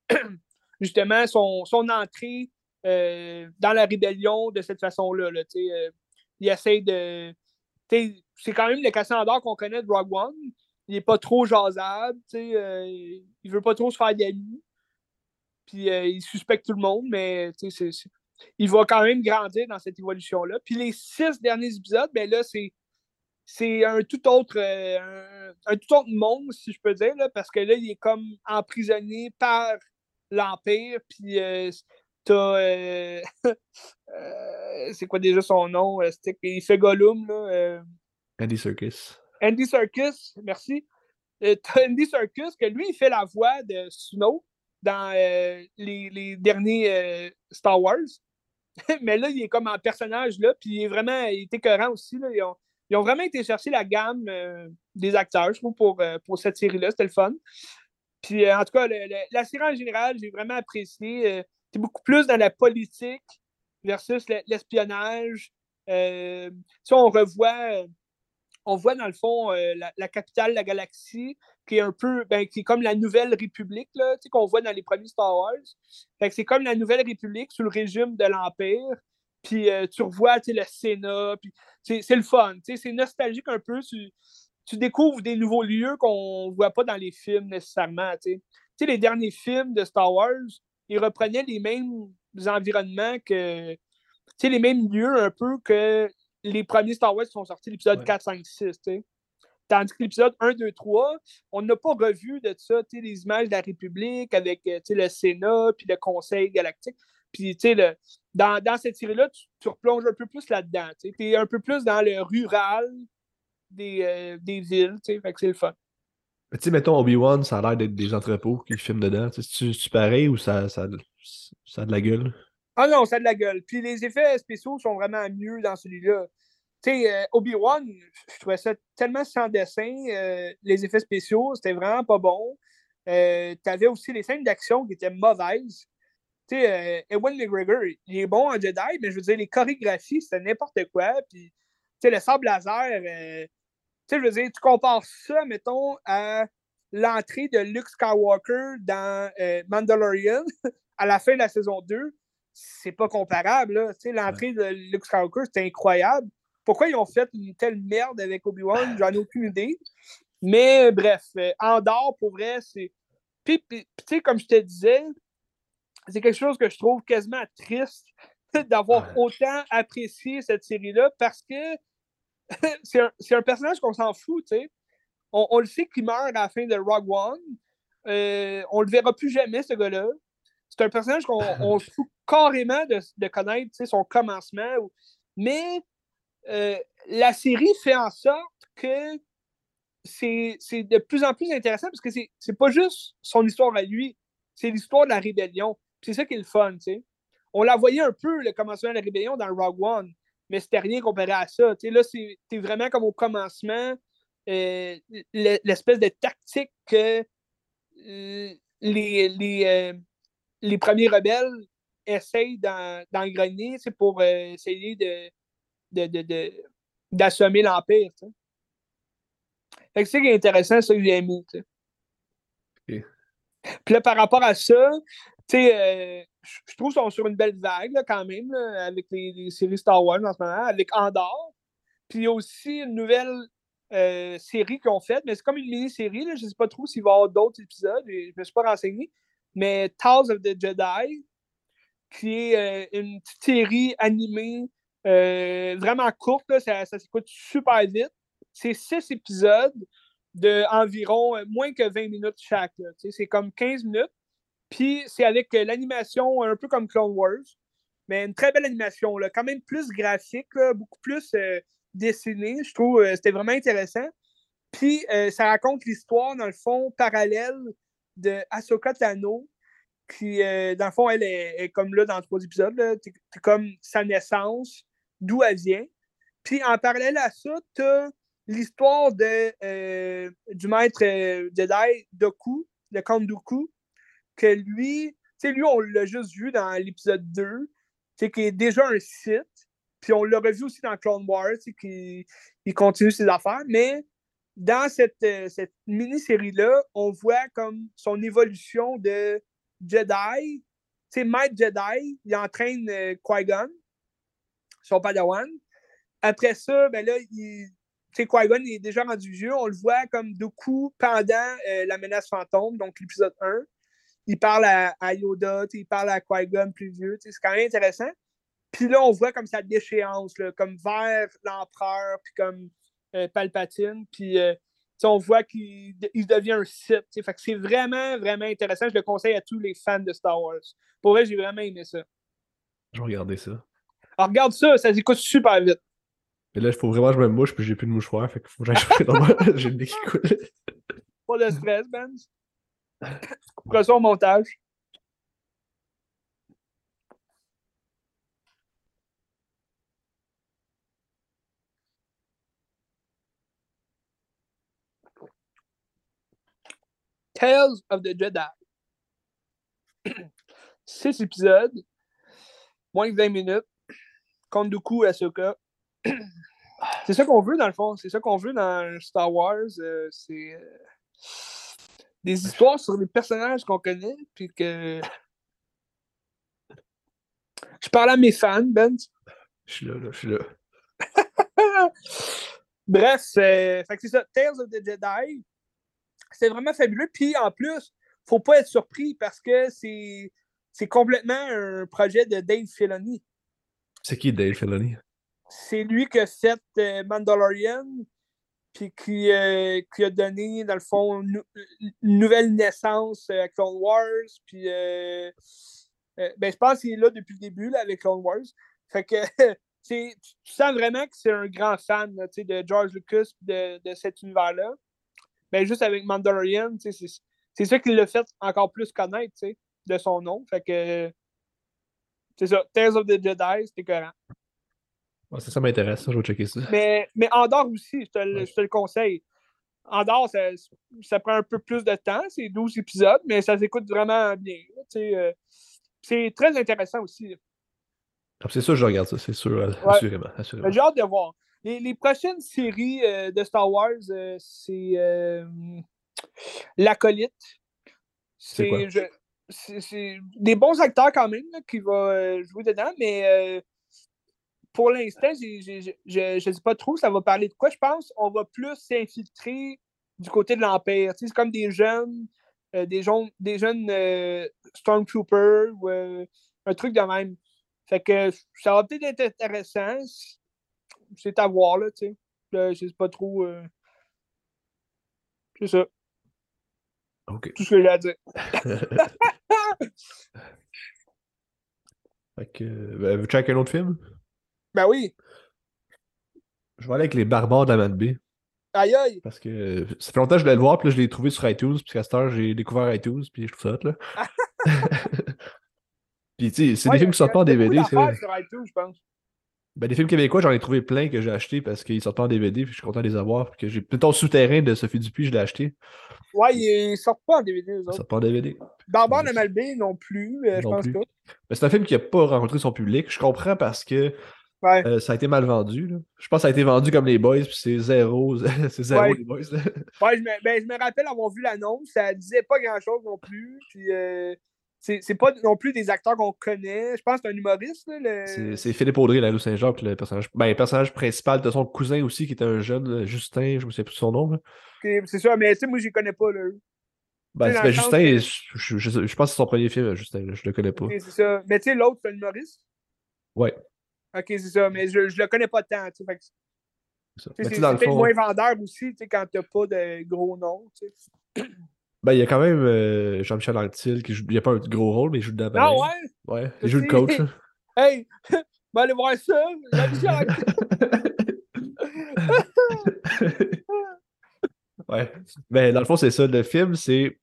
justement, son, entrée dans la rébellion de cette façon-là. Là, il essaie de. C'est quand même le Cassandre qu'on connaît de Rogue One, il est pas trop jasable, tu sais, euh, il veut pas trop se faire d'amis. Puis euh, il suspecte tout le monde, mais il va quand même grandir dans cette évolution-là. Puis les six derniers épisodes, ben là, c'est c'est un tout autre euh, un, tout autre monde, si je peux dire, parce que là, il est comme emprisonné par l'Empire, puis t'as c'est quoi déjà son nom? il fait Gollum, là. Andy Serkis. Andy Serkis, merci. Euh, Andy Serkis, que lui, il fait la voix de Snow dans euh, les, derniers euh, Star Wars. Mais là, il est comme un personnage, là, puis il est vraiment, il est écœurant aussi. Là. Ils, ont, vraiment été chercher la gamme des acteurs, je trouve, pour, pour cette série-là. C'était le fun. Puis, en tout cas, la série en général, j'ai vraiment apprécié. c'est beaucoup plus dans la politique versus l'espionnage Euh, on revoit, on voit dans le fond la, capitale de la galaxie, qui est un peu, ben, qui est comme la Nouvelle République, là, qu'on voit dans les premiers Star Wars. c'est comme la Nouvelle République sous le régime de l'Empire. Puis tu revois le Sénat, puis c'est le fun. C'est nostalgique un peu. Tu, tu découvres des nouveaux lieux qu'on ne voit pas dans les films nécessairement. les derniers films de Star Wars, ils reprenaient les mêmes environnements que. les mêmes lieux un peu que les premiers Star Wars qui sont sortis, l'épisode 4, 5, 6. Tandis que l'épisode 1, 2, 3, on n'a pas revu de ça, les images de la République avec euh, le Sénat puis le Conseil galactique. Puis, le, dans, dans cette série-là, tu, tu, replonges un peu plus là-dedans. Tu es un peu plus dans le rural, des, euh, des villes, tu fait que c'est le fun. Tu sais, mettons, Obi-Wan, ça a l'air d'être des entrepôts qui filment dedans. C'est-tu pareil ou ça, ça, ça a de la gueule? Ah non, ça a de la gueule. Puis les effets spéciaux sont vraiment mieux dans celui-là. Tu sais, euh, Obi-Wan, je trouvais ça tellement sans dessin. Euh, les effets spéciaux, c'était vraiment pas bon. Euh, tu avais aussi les scènes d'action qui étaient mauvaises. Tu sais, Ewan McGregor, il est bon en Jedi, mais je veux dire, les chorégraphies, c'était n'importe quoi. Puis, tu sais, le sable laser, sais, je veux dire, tu compares ça, mettons, à l'entrée de Luke Skywalker dans euh, Mandalorian à la fin de la saison 2. C'est pas comparable, Tu sais, l'entrée de Luke Skywalker, c'était incroyable. Pourquoi ils ont fait une telle merde avec Obi-Wan, j'en ai aucune idée. Mais bref, euh, Andorre, pour vrai, c'est. Puis, tu sais, comme je te disais, c'est quelque chose que je trouve quasiment triste d'avoir autant apprécié cette série-là parce que c'est un, personnage qu'on s'en fout, tu sais. On, le sait qu'il meurt à la fin de Rogue One. Euh, on le verra plus jamais, ce gars-là. C'est un personnage qu'on se fout carrément de, de connaître son commencement. Mais euh, la série fait en sorte que c'est de plus en plus intéressant parce que c'est pas juste son histoire à lui, c'est l'histoire de la rébellion. C'est ça qui est le fun, tu sais. On la voyait un peu, le commencement de la rébellion dans Rogue One mais c'était rien comparé à ça. là, c'est vraiment comme au commencement, euh, l'espèce de tactique que euh, les, les, euh, les, premiers rebelles essayent d'engrener c'est pour essayer de, d'assommer de, l'Empire. C'est ça qui est intéressant, ça que j'ai aimé. Puis là, par rapport à ça, tu sais, je trouve qu'ils sont sur une belle vague quand même avec les, séries Star Wars en ce moment, avec Andor. Puis il y a aussi une nouvelle euh, série qu'ils ont faite, mais c'est comme une mini-série. Je ne sais pas trop s'il va y avoir d'autres épisodes, je ne me suis pas renseigné. Mais Tales of the Jedi, qui est euh, une petite série animée euh, vraiment courte, ça, ça s'écoute super vite. C'est six épisodes de environ moins que 20 minutes chaque. C'est comme 15 minutes. Puis c'est avec euh, l'animation un peu comme Clone Wars, mais une très belle animation, là, quand même plus graphique, beaucoup plus euh, dessinée. Je trouve euh, c'était vraiment intéressant. Puis ça raconte l'histoire, dans le fond, parallèle de Ahsoka Tano, qui, dans le fond, elle est, comme là dans trois épisodes, c'est comme sa naissance, d'où elle vient. Puis en parallèle à ça, tu as l'histoire de, du maître Jedi Doku, le comte Doku, que lui, tu sais, lui, on l'a juste vu dans l'épisode 2, tu qui est déjà un site, puis on l'a revu aussi dans Clone Wars, qui il continue ses affaires, mais dans cette, euh, cette mini-série-là, on voit comme son évolution de Jedi. Tu sais, Maître Jedi, il entraîne euh, Qui-Gon, son padawan. Après ça, ben là, il, Qui-Gon est déjà rendu vieux. On le voit comme Dooku pendant euh, la menace fantôme, donc l'épisode 1 il parle à, Yoda, il parle à Qui-Gon plus vieux. C'est quand même intéressant. Puis là, on voit comme sa déchéance, comme vers l'empereur, puis comme euh, Palpatine. Puis euh, on voit qu'il devient un Sith. Fait que c'est vraiment, vraiment intéressant. Je le conseille à tous les fans de Star Wars. Pour vrai, j'ai vraiment aimé ça. Je vais regarder ça. Alors, regarde ça, ça s'écoute super vite. Mais là, il faut vraiment que je me mouche, puis j'ai plus de mouchoir. Fait qu'il faut que j'aille J'ai le nez qui coule. Pas de stress, Ben. Couperas ça au montage. Tales of the Jedi. Six épisodes, moins de 20 minutes. Compte Dooku Ahsoka. c'est ça qu'on veut, dans le fond. C'est ça qu'on veut dans Star Wars. euh, c'est euh, des histoires sur les personnages qu'on connaît, puis que. Je parle à mes fans, Ben. Je suis là, là, je suis là. Bref, c'est ça. Tales of the Jedi. C'est vraiment fabuleux. Puis en plus, faut pas être surpris parce que c'est c'est complètement un projet de Dave Filoni. C'est qui Dave Filoni? C'est lui qui a fait euh, Mandalorian, puis qui, euh, qui a donné, dans le fond, une nouvelle naissance à Clone Wars. Puis, euh, euh, ben, je pense qu'il est là depuis le début là, avec Clone Wars. Fait que tu tu sens vraiment que c'est un grand fan là, de George Lucas de, de cet univers-là. Ben, juste avec Mandalorian, c'est ça qui l'a fait encore plus connaître de son nom. Fait que c'est ça, Tales of the Jedi, c'était cohérent. Ouais, ça, ça m'intéresse, je vais checker ça. Mais, mais Andorre aussi, je te, le- Ouais. je te le conseille. Andorre, ça, ça prend un peu plus de temps, c'est 12 épisodes, mais ça s'écoute vraiment bien. euh, c'est très intéressant aussi. Ah, C'est sûr, je regarde ça, c'est sûr, Ouais. assurément. J'ai hâte de voir. Les, les prochaines séries euh, de Star Wars, euh, c'est L'Acolyte. C'est des bons acteurs quand même là, qui vont jouer dedans, mais euh, pour l'instant, je ne sais pas trop ça va parler de quoi. Je pense on va plus s'infiltrer du côté de l'Empire. Tu sais, C'est comme des jeunes, euh, des, jeunes des jeunes euh, Stormtroopers ou euh, un truc de même. Fait que ça va peut-être être intéressant. C'est à voir, là, tu sais. Là, Je sais pas trop. euh, C'est ça, tout ce que j'ai à dire. Fait que, ben, veux-tu un autre film? Ben oui. Je vais aller avec Les Barbares de la Manbé. Aïe aïe. Parce que euh, ça fait longtemps que je voulais le voir, puis là, je l'ai trouvé sur iTunes, puis à cette heure, j'ai découvert iTunes, puis je trouve ça hot, là. puis, tu sais, c'est Ouais, des films qui sortent pas en DVD, c'est sur iTunes, je pense. Ben, des films québécois, j'en ai trouvé plein que j'ai acheté parce qu'ils sortent pas en DVD, puis je suis content de les avoir. Puis que j'ai plutôt souterrain de Sophie Dupuis, je l'ai acheté. Ouais, ils sortent pas en DVD, eux autres. sort pas en DVD. Barbare de Malbé non plus, euh, je pense plus. pas. Mais c'est un film qui a pas rencontré son public. Je comprends parce que Ouais. euh, ça a été mal vendu. là. Je pense que ça a été vendu comme les boys, puis c'est zéro. c'est zéro Ouais. les boys. là. Ouais, je me, ben, je me rappelle avoir vu l'annonce, ça disait pas grand-chose non plus. Puis euh, c'est pas non plus des acteurs qu'on connaît. Je pense que c'est un humoriste. Le... C'est Philippe Audrey, la Lou Saint-Jacques, le personnage. Ben, le personnage principal de son cousin aussi, qui était un jeune euh, Justin, je me souviens plus de son nom. C'est ça, mais sais, moi, je les connais pas. Là. Ben, sais, ben, Justin, que- je, je- je- pense que c'est son premier film, Justin. Je le connais pas. C'est ça. Mais tu sais, l'autre, c'est un humoriste? Ouais. Ok, c'est ça, mais je, je le connais pas tant. tu sais, c'est Ben, peut-être moins vendeur aussi, tu sais, quand t'as pas de gros noms. tu sais. Ben, il y a quand même euh, Jean-Michel Anctil qui joue. Il n'y a pas un gros rôle, mais il joue dedans. Ah ouais? Ouais, il joue le coach. Hey! Va aller voir ça! Jean-Michel! ouais. Mais dans le fond, c'est ça. Le film, c'est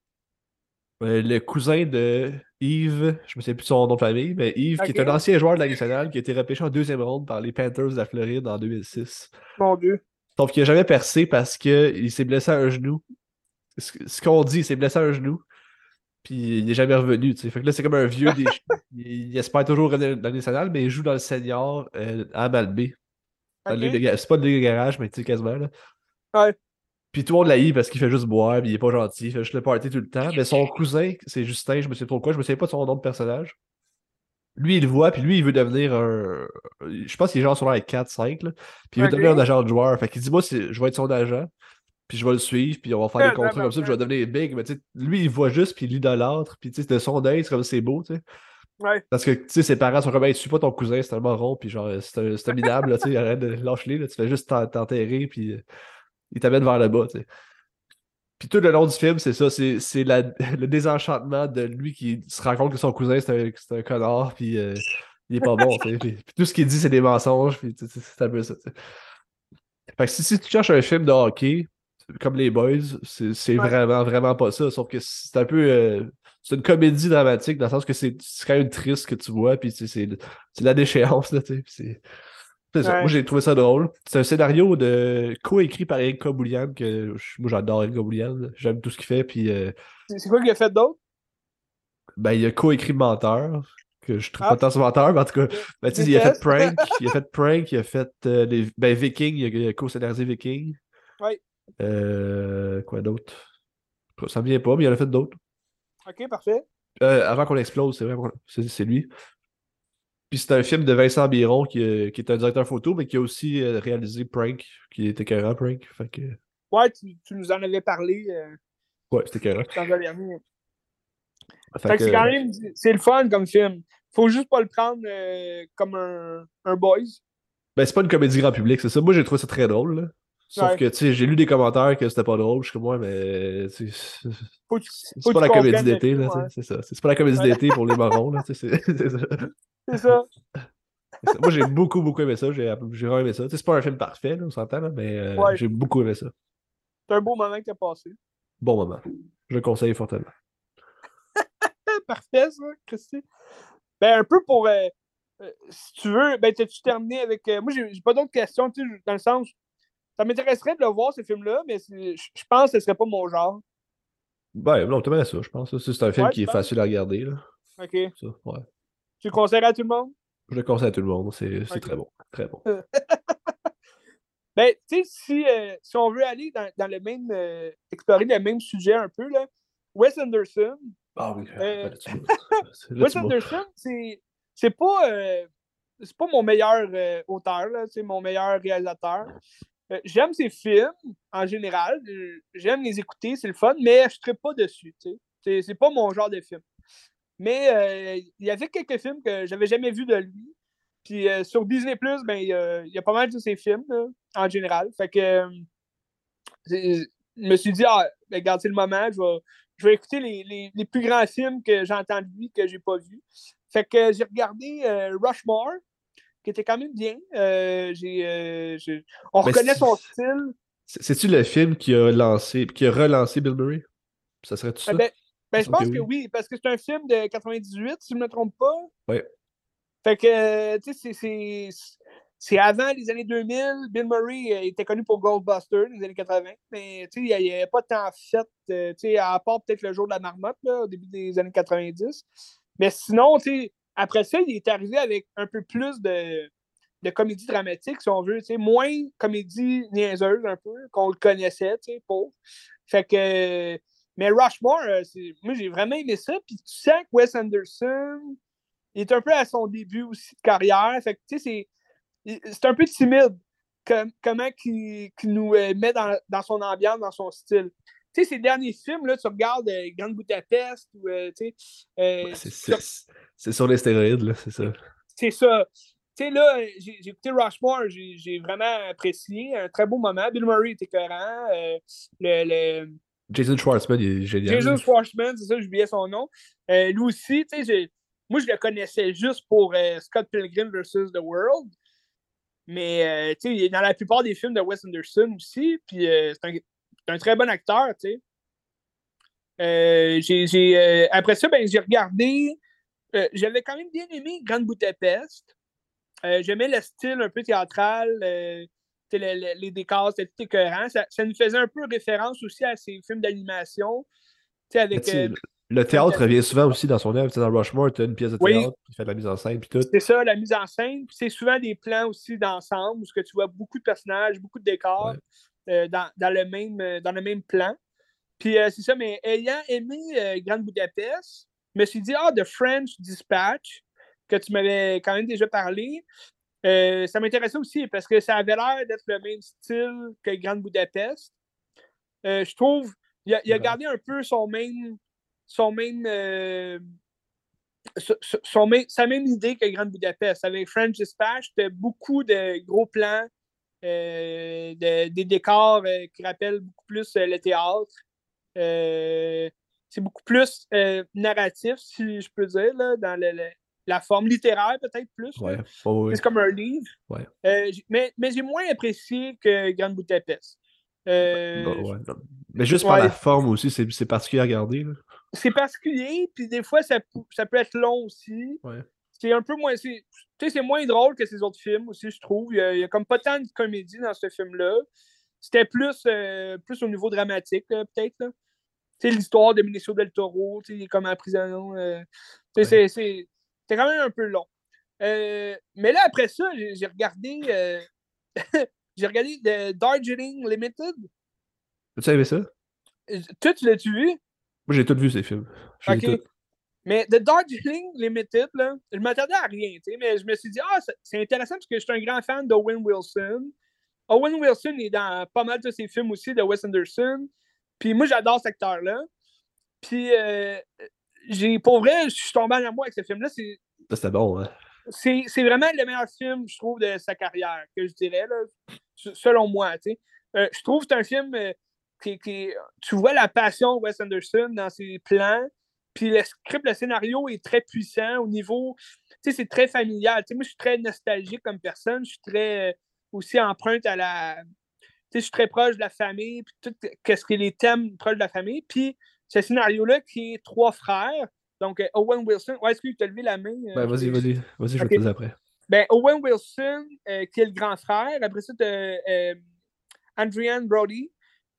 le cousin de Yves, je me sais plus de son nom de famille, mais Yves, qui est un ancien joueur de la nationale, qui a été repêché en deuxième ronde par les Panthers de la Floride en 2006. Mon Dieu. Sauf qu'il n'a jamais percé parce qu'il s'est blessé à un genou. Ce qu'on dit, il s'est blessé à un genou. Puis il n'est jamais revenu. Fait que là, c'est comme un vieux des il, espère toujours revenir dans la nationale, mais il joue dans le senior euh, à Malbé. Dans la Ok. Ligue de ga- C'est pas de garage, mais tu sais, quasiment. Là. Ouais. Puis tout le monde l'haït parce qu'il fait juste boire, puis il est pas gentil, il fait juste le party tout le temps. Mais son cousin, c'est Justin, je me sais pas pourquoi, je me souviens pas de son nom de personnage. Lui, il le voit, puis lui, il veut devenir un. Je pense qu'il est genre sur l'air 4-5, là. Puis il veut devenir un agent de joueur. Fait qu'il dit, moi, je vais être son agent, puis je vais le suivre, puis on va faire des contrats comme ça, puis je vais devenir big. Mais tu sais, lui, il voit juste, puis il l'idolâtre, puis tu sais, de son œil, c'est comme c'est beau, tu sais. Ouais. Parce que, tu sais, ses parents sont comme, hey, tu suis pas ton cousin, c'est tellement rond, puis genre, c'est minable, là, tu sais, arrête de lâcher-les, là, tu fais juste t'en- t'enterrer, puis il t'amène vers le bas. Puis tout le long du film, c'est ça, c'est le désenchantement de lui qui se rend compte que son cousin, c'est un, un connard, puis euh, il est pas bon. Puis, puis tout ce qu'il dit, c'est des mensonges, puis c'est un peu ça. Fait que si, si tu cherches un film de hockey, comme les Boys, c'est Ouais. vraiment, vraiment pas ça, sauf que c'est un peu... euh, c'est une comédie dramatique dans le sens que c'est quand même triste que tu vois, puis c'est la déchéance, là, tu sais. C'est- ça. Ouais. Moi, j'ai trouvé ça drôle. C'est un scénario de coécrit par Eric Kaboulian, que moi, j'adore Eric Kaboulian. là. J'aime tout ce qu'il fait, puis euh, C'est quoi qu'il a fait d'autre? ben, il a coécrit Menteur. que je trouve pas tant menteur, mais en tout cas, ben, il a fait Prank, il a fait Prank, il a fait euh, les... ben, Viking, il a, co-scénarisé Viking. Oui. Euh, quoi d'autre? Ça me vient pas, mais il en a fait d'autres. Ok, parfait. Euh, avant qu'on explose, c'est vrai, c'est lui. Puis c'est un film de Vincent Biron qui, qui, est un directeur photo, mais qui a aussi réalisé Prank, qui était carrément Prank. Fait que... Ouais, tu, tu, nous en avais parlé. Ouais, c'était carrément. Fait, que, c'est quand même, c'est le fun comme film. Faut juste pas le prendre euh, comme un, un boys. Ben, c'est pas une comédie grand public, c'est ça. Moi, j'ai trouvé ça très drôle, là. Sauf que, tu sais, j'ai lu des commentaires que c'était pas drôle. Je suis comme, ouais, mais. C'est pas la comédie d'été, là. C'est ça. C'est pas la comédie d'été pour les marrons, là. C'est ça. C'est ça. Moi, j'ai beaucoup, beaucoup aimé ça. J'ai vraiment aimé ça. C'est pas un film parfait, là, on s'entend, mais euh, j'ai beaucoup aimé ça. C'est un beau moment que t'as passé. Bon moment. Je le conseille fortement. Parfait, ça, Christy. Ben, un peu pour. Euh, euh, si tu veux, ben, t'as-tu terminé avec. Moi, j'ai pas d'autres questions, tu sais, dans le sens. Ça m'intéresserait de le voir, ce film-là, mais je pense que ce serait pas mon genre. Ben, non, t'aimerais ça, je pense. C'est un film qui est facile à regarder, là. OK. Ça, ouais. Tu le conseillerais à tout le monde? Je le conseille à tout le monde. C'est très bon. Très bon. ben, tu sais, si, si on veut aller dans, dans le même. explorer le même sujet un peu, là, Wes Anderson, ah oui. Euh, Wes Anderson, c'est pas, euh, c'est pas mon meilleur euh, auteur, c'est mon meilleur réalisateur. J'aime ses films en général. J'aime les écouter, c'est le fun, mais je ne pas dessus. C'est pas mon genre de film. Mais il y avait quelques films que j'avais jamais vus de lui. Puis sur Disney, ben, il y, a pas mal de ses films en général. Fait que je me suis dit, ah, ben, regarde, c'est le moment, je vais, je vais écouter les, les, plus grands films que j'entends de lui que j'ai pas vus. Fait que j'ai regardé euh, Rushmore, qui était quand même bien. Euh, euh, on reconnaît son style. C'est-tu le film qui a lancé, qui a relancé Bill Murray? Ça serait tout ça? Ben, ben je pense que oui, parce que c'est un film de 98, si je ne me trompe pas. Oui. Fait que, tu sais, c'est c'est avant les années 2000. Bill Murray euh, était connu pour Goldbuster les années 80, mais il n'y avait pas tant fait, euh, à part peut-être le jour de la marmotte, au début des années 90. Mais sinon, après ça, il est arrivé avec un peu plus de, de comédie dramatique, si on veut, moins comédie niaiseuse un peu, qu'on le connaissait, pauvre. Fait que. Mais Rushmore, euh, moi j'ai vraiment aimé ça. Puis tu sens que Wes Anderson est un peu à son début aussi de carrière. Fait que tu sais, c'est un peu timide comment il, nous euh, met dans, son ambiance, dans son style. Tu sais, ces derniers films, là, tu regardes euh, Grande Budapest ou, euh, tu sais... c'est sur les stéroïdes, là, c'est ça. C'est ça. Tu sais, là, j'ai écouté Rushmore, j'ai vraiment apprécié. Un très beau moment. Bill Murray était cohérent. le, Jason Schwartzman, il est génial. Jason Schwartzman, c'est ça, j'oubliais son nom. lui aussi, tu sais, moi, je le connaissais juste pour Scott Pilgrim vs. The World. Mais euh, tu sais, dans la plupart des films de Wes Anderson aussi, puis euh, c'est un, très bon acteur, tu sais. Euh, après ça, ben, j'ai regardé. J'avais quand même bien aimé Grande Budapest. J'aimais le style un peu théâtral, les décors, c'était écœurant. Ça, ça, nous faisait un peu référence aussi à ces films d'animation. Avec, le théâtre revient souvent aussi dans son œuvre. Dans Rushmore, tu as une pièce de théâtre qui fait de la mise en scène. Puis tout. C'est ça, la mise en scène. C'est souvent des plans aussi d'ensemble où tu vois beaucoup de personnages, beaucoup de décors euh, dans, le même, euh, dans le même plan. Puis euh, c'est ça, mais ayant aimé Grande Budapest, je me suis dit, ah, The French Dispatch, que tu m'avais quand même déjà parlé, ça m'intéressait aussi parce que ça avait l'air d'être le même style que Grande Budapest. je trouve, il a, il a gardé un peu son même son même, euh, son sa même idée que Grande Budapest. Avec French Dispatch, tu beaucoup de gros plans, euh, des décors euh, qui rappellent beaucoup plus le théâtre. c'est beaucoup plus narratif, si je peux dire, là, dans la forme littéraire, peut-être plus. C'est comme un livre. mais, mais j'ai moins apprécié que Grande Budapest. mais juste par la forme aussi, c'est particulier à regarder c'est particulier, puis des fois, ça, ça, peut être long aussi. C'est un peu moins. Tu sais, c'est moins drôle que ces autres films aussi, je trouve. Il y, a, comme pas tant de comédie dans ce film-là. C'était plus, euh, plus au niveau dramatique, peut-être. Tu sais, l'histoire de Benicio del Toro, tu sais, il est comme en prison. Euh, sais, c'est c'était quand même un peu long. Euh, mais là, après ça, j'ai regardé. Euh, j'ai regardé The Darjeeling Limited. Tu savais ça? Toi, tu l'as-tu vu? Moi, j'ai tout vu ces films. Mais The Darjeeling Limited, là, je m'attendais à rien, tu sais, mais je me suis dit, ah, c'est intéressant parce que je suis un grand fan d'Owen Wilson. Owen Wilson est dans pas mal de ses films aussi de Wes Anderson. Puis moi, j'adore cet acteur-là. Puis, euh, j'ai, pour vrai, je suis tombé en amour avec ce film-là. Ça, c'était bon, hein? C'est, vraiment le meilleur film, je trouve, de sa carrière, que je dirais, là, selon moi, tu sais. Euh, je trouve que c'est un film euh, qui, qui, Tu vois la passion de Wes Anderson dans ses plans. Puis le script, le scénario est très puissant au niveau. Tu sais, c'est très familial. Tu sais, moi, je suis très nostalgique comme personne. Je suis très aussi empreinte à la. Tu sais, je suis très proche de la famille, puis tout ce qui est les thèmes proches de la famille. Puis ce scénario-là qui est trois frères. Donc, euh, Owen Wilson. Ouais, est-ce que tu as levé la main? Euh, ben, vas-y, vas-y. Vas-y, je vais te après. Ben, Owen Wilson, euh, qui est le grand frère. Après ça, tu as Brody,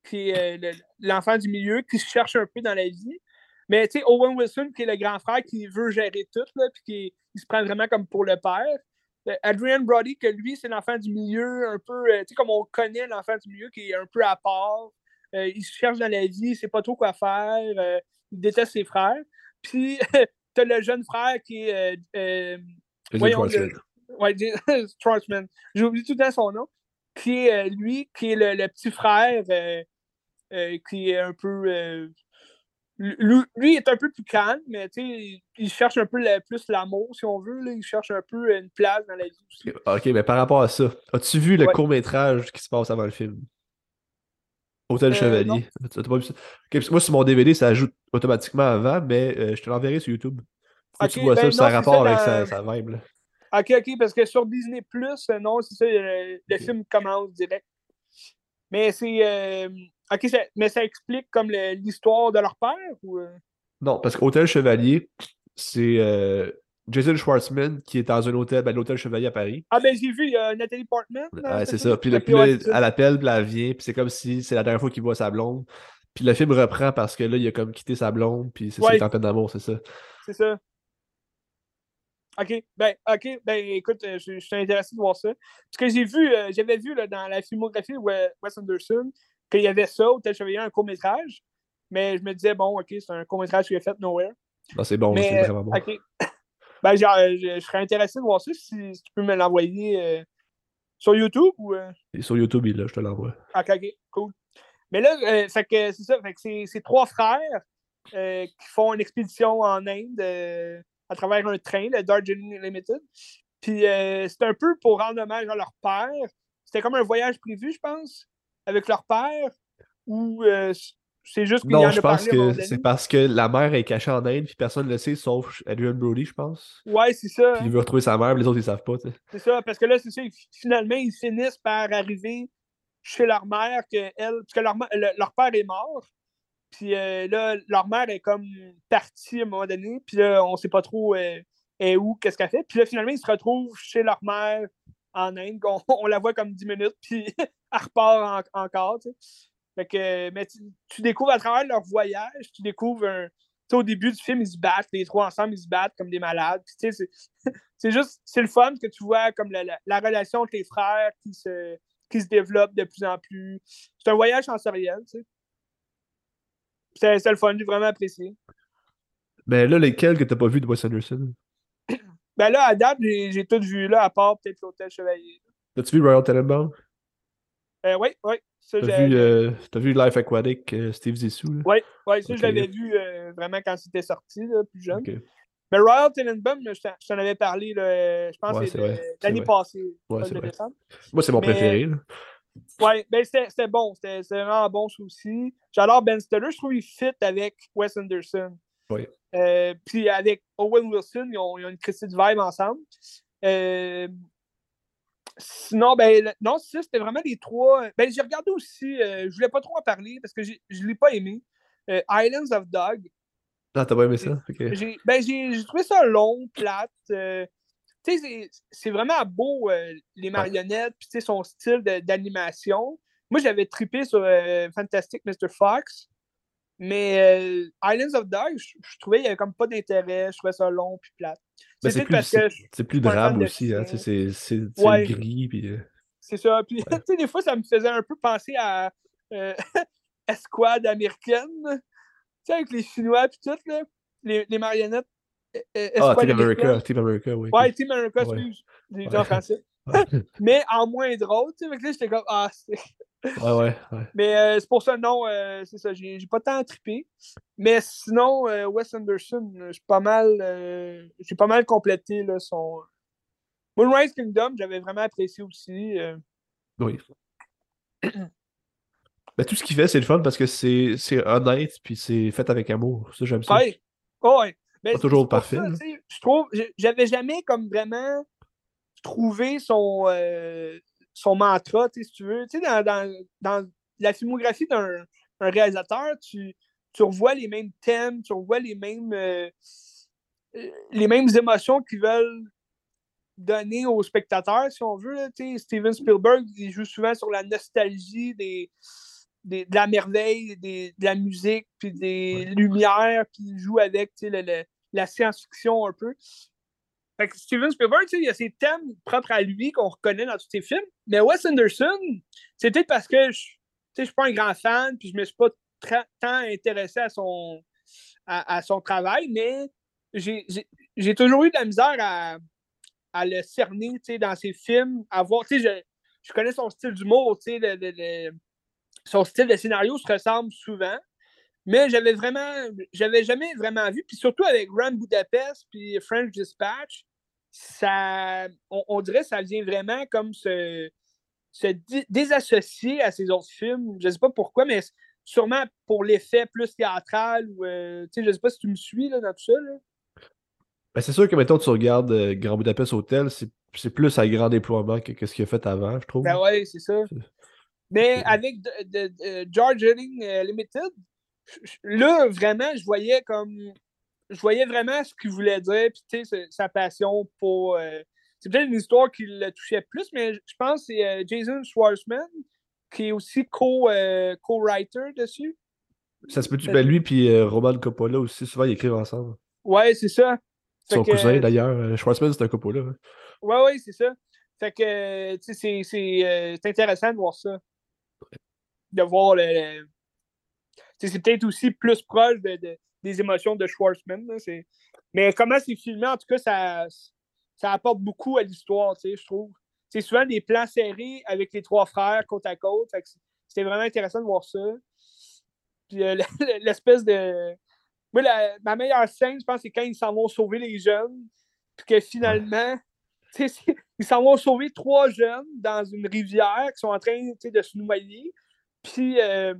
qui est l'enfant du milieu, qui se cherche un peu dans la vie. Mais tu sais, Owen Wilson, qui est le grand frère, qui veut gérer tout, là, puis qui il se prend vraiment comme pour le père. Adrian Brody, que lui, c'est l'enfant du milieu, un peu, tu sais, comme on connaît l'enfant du milieu, qui est un peu à part. Euh, il se cherche dans la vie, il sait pas trop quoi faire, euh, il déteste ses frères. Puis, tu as le jeune frère qui est. Euh, voyons, ouais, J'ai oublié tout le temps son nom. Qui est lui, qui est le, petit frère, qui est un peu. Lui, est un peu plus calme, mais il cherche un peu plus l'amour, si on veut. Là. Il cherche un peu une place dans la vie aussi. Ok, mais par rapport à ça, as-tu vu le court-métrage qui se passe avant le film? Hôtel euh, Chevalier. moi, sur mon DVD, ça ajoute automatiquement avant, mais euh, je te l'enverrai sur YouTube. Faut que tu vois ça, ben ça a rapport avec sa, sa vibe. Ok, ok, parce que sur Disney, euh, non, c'est ça, le, film commence direct. Mais c'est. Ok, mais ça explique comme l'histoire de leur père ou. Non, parce qu'Hôtel Chevalier, c'est Jason Schwartzman qui est dans un hôtel, ben, l'hôtel Chevalier à Paris. Ah ben j'ai vu, il y a Nathalie Portman. Ouais, c'est ça. Puis, le, puis là, elle appelle, puis elle vient, puis c'est comme si c'est la dernière fois qu'il voit sa blonde. Puis le film reprend parce que là, il a comme quitté sa blonde, puis c'est ouais. ça, en peine d'amour, c'est ça. C'est ça. OK. Ben, OK. Ben, écoute, euh, je, suis intéressé de voir ça. Parce que j'ai vu, euh, j'avais vu là, dans la filmographie de Wes Anderson qu'il y avait ça, Hôtel Chevalier, un court-métrage. Mais je me disais, bon, OK, c'est un court-métrage qui est fait nowhere. Non, c'est bon, c'est vraiment bon. OK. Ben, genre, euh, je, serais intéressé de voir ça si, tu peux me l'envoyer euh, sur YouTube ou. Euh? Sur YouTube, là, je te l'envoie. Ok, ok, cool. Mais là, fait que c'est ça, fait que c'est trois frères qui font une expédition en Inde à travers un train, le Darjeeling Limited. Puis c'est un peu pour rendre hommage à leur père. C'était comme un voyage prévu, je pense, avec leur père, où c'est juste qu'il Non, je pense que c'est parce que la mère est cachée en Inde, puis personne ne le sait, sauf Adrian Brody, je pense. Ouais, c'est ça. Puis il veut retrouver sa mère, mais les autres, ils savent pas. C'est ça, parce que là, c'est ça, finalement, ils finissent par arriver chez leur mère, que elle, parce que leur, leur père est mort. Puis euh, là, leur mère est comme partie à un moment donné, puis là, on sait pas trop euh, où, qu'est-ce qu'elle fait. Puis là, finalement, ils se retrouvent chez leur mère en Inde. On, la voit comme 10 minutes, puis elle repart encore, tu sais. Fait que, mais tu, découvres à travers leur voyage, tu découvres un. au début du film, ils se battent, les trois ensemble, ils se battent comme des malades. c'est juste, c'est le fun que tu vois comme la, la, relation entre les frères qui se, qui se développe de plus en plus. C'est un voyage sensoriel, tu sais. C'est le fun, j'ai vraiment apprécié. Ben là, lesquels que t'as pas vu de Wes Anderson? Ben là, à date, j'ai tout vu là, à part peut-être l'Hôtel Chevalier. T'as-tu vu Royal Tenenbaum? Euh, oui, oui. T'as vu, euh, vu, Life Aquatic, euh, Steve Zissou? Oui, ouais, ça, je l'avais vu euh, vraiment quand c'était sorti, là, plus jeune. Mais Royal Tenenbaum, je t'en avais parlé, là, je pense, c'est l'année passée. Ouais. Moi, c'est mon préféré. Oui, ben c'était bon. C'était vraiment bon, ça aussi. J'adore Ben Stiller. Je trouve qu'il fit avec Wes Anderson. Oui. puis avec Owen Wilson, ils ont, ils ont une critique de vibe ensemble. Sinon, ben, non, ça, c'était vraiment les trois. Ben, j'ai regardé aussi, euh, je voulais pas trop en parler parce que je ne l'ai pas aimé. Euh, Islands of Dog. Ah, t'as pas aimé ça? Ben, j'ai trouvé ça long, plate. Euh, tu sais, c'est vraiment beau, les marionnettes, puis son style d'animation. Moi, j'avais trippé sur Fantastic Mr. Fox. Mais Islands of Dark, je, trouvais qu'il n'y avait comme pas d'intérêt, je trouvais ça long puis plate. Ben, c'est plus, c'est plus aussi, hein, c'est ouais. gris. Puis... C'est ça. Puis, tu sais, des fois, ça me faisait un peu penser à Esquad américaine. Tu sais, avec les Chinois puis tout, là, les, les marionnettes. ah, Team America, Team America, oui. Ouais, Team America, excuse, dit en français. mais en moins drôle, tu sais. Là, j'étais comme, ah, c'est. Ouais, ouais, ouais. Mais euh, c'est pour ça, non, euh, c'est ça, j'ai pas tant trippé. Mais sinon, euh, Wes Anderson, j'ai pas mal, j'ai pas mal complété là, son. Moonrise Kingdom, j'avais vraiment apprécié aussi. Oui. ben, tout ce qu'il fait, c'est le fun parce que c'est honnête puis c'est fait avec amour. Ça, j'aime ça. Ouais. Oh, ouais. pas toujours parfait. je trouve, j'avais jamais comme vraiment trouvé son son mantra, si tu veux. Tu sais, dans, dans, dans, la filmographie d'un réalisateur, tu, tu revois les mêmes thèmes, tu revois les mêmes, euh, euh, les mêmes émotions qu'ils veulent donner aux spectateurs, si on veut. sais, Steven Spielberg, il joue souvent sur la nostalgie des, des de la merveille, des, de la musique, puis des lumières, puis il joue avec le, le, la science-fiction un peu. Fait que Steven Spielberg, il y a ses thèmes propres à lui qu'on reconnaît dans tous ses films. Mais Wes Anderson, c'est peut-être parce que je ne suis pas un grand fan, puis je me suis pas tant intéressé à son, à, son travail, mais j'ai toujours eu de la misère à, à le cerner dans ses films, à voir, je, je connais son style d'humour, son style de scénario se ressemble souvent, mais j'avais vraiment, j'avais jamais vraiment vu. Puis surtout avec Grand Budapest puis French Dispatch, ça, on, dirait que ça vient vraiment comme se, se désassocier à ces autres films. Je ne sais pas pourquoi, mais sûrement pour l'effet plus théâtral. Ou, euh, je ne sais pas si tu me suis là, dans tout ça. Ben, c'est sûr que maintenant tu regardes euh, Grand Budapest Hotel, c'est plus à grand déploiement que, ce qu'il a fait avant, je trouve. Ben ouais, c'est ça. Mais avec de, George Henning euh, Limited, là, vraiment, je voyais comme. Je voyais vraiment ce qu'il voulait dire, puis tu sais, sa passion pour. Euh, c'est peut-être une histoire qui le touchait plus, mais je pense que c'est euh, Jason Schwartzman qui est aussi euh, co-writer dessus. Ça se peut-tu? Ben lui puis Roman Coppola aussi, souvent ils écrivent ensemble. Ouais, c'est ça. Son cousin d'ailleurs, Schwartzman c'est un Coppola. Hein. Ouais, ouais, c'est ça. Fait que, tu sais, c'est intéressant de voir ça. De voir le, c'est peut-être aussi plus proche des émotions de Schwarzman. mais comment c'est filmé, en tout cas, ça, ça apporte beaucoup à l'histoire, je trouve. C'est souvent des plans serrés avec les trois frères côte à côte. C'était vraiment intéressant de voir ça. Puis euh, l'espèce de. Moi, ma meilleure scène, je pense, c'est quand ils s'en vont sauver les jeunes. Puis que finalement, ils s'en vont sauver trois jeunes dans une rivière qui sont en train de se noyer. Puis euh,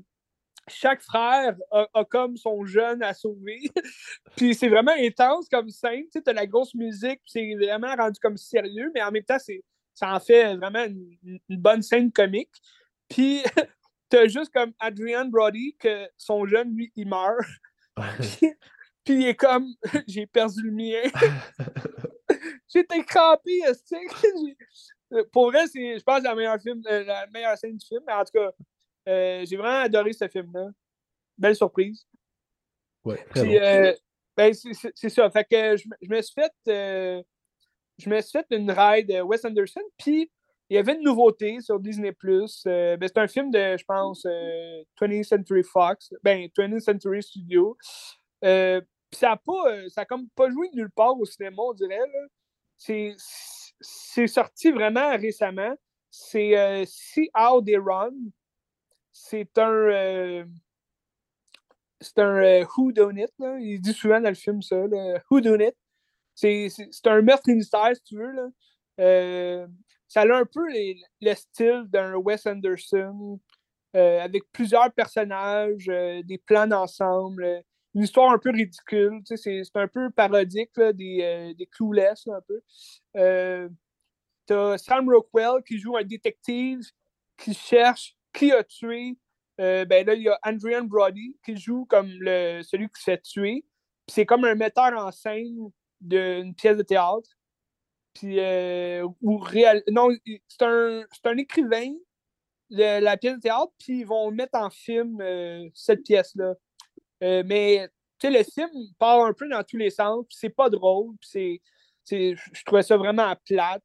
chaque frère a, comme son jeune à sauver. puis c'est vraiment intense comme scène. Tu sais, la grosse musique, c'est vraiment rendu comme sérieux, mais en même temps, ça en fait vraiment une, bonne scène comique. Puis t'as juste comme Adrian Brody que son jeune, lui, il meurt. puis, il est comme j'ai perdu le mien. J'étais crampé, Pour vrai, c'est, je pense, la meilleure, film, euh, la meilleure scène du film. Mais en tout cas, euh, j'ai vraiment adoré ce film-là. Belle surprise. Ouais, euh, ben, c'est ça. Fait que je, me suis fait. Euh, je me suis fait une ride de Wes Anderson. Puis il y avait une nouveauté sur Disney. ben, c'est un film de, je pense, 20th Century Fox. Ben, 20th Century Studio. ça a pas. ça a comme pas joué nulle part au cinéma, on dirait. C'est sorti vraiment récemment. C'est See How They Run c'est un. Euh, c'est un euh, who done it, là. Il dit souvent dans le film ça, là, who done it. C'est un meurtre mystère, si tu veux. Là. Euh, ça a un peu le style d'un Wes Anderson, avec plusieurs personnages, des plans d'ensemble, une histoire un peu ridicule. C'est un peu parodique là, des, des Clueless, un peu. T'as Sam Rockwell qui joue un détective qui cherche qui a tué, euh, ben là, il y a Andrian Brody qui joue comme le, celui qui s'est tué. c'est comme un metteur en scène d'une pièce de théâtre. Puis, euh, ou réel... Non, c'est un, un, écrivain de la pièce de théâtre, puis ils vont mettre en film euh, cette pièce-là. Mais tu sais, le film part un peu dans tous les sens, c'est pas drôle, c'est. Je trouvais ça vraiment plate.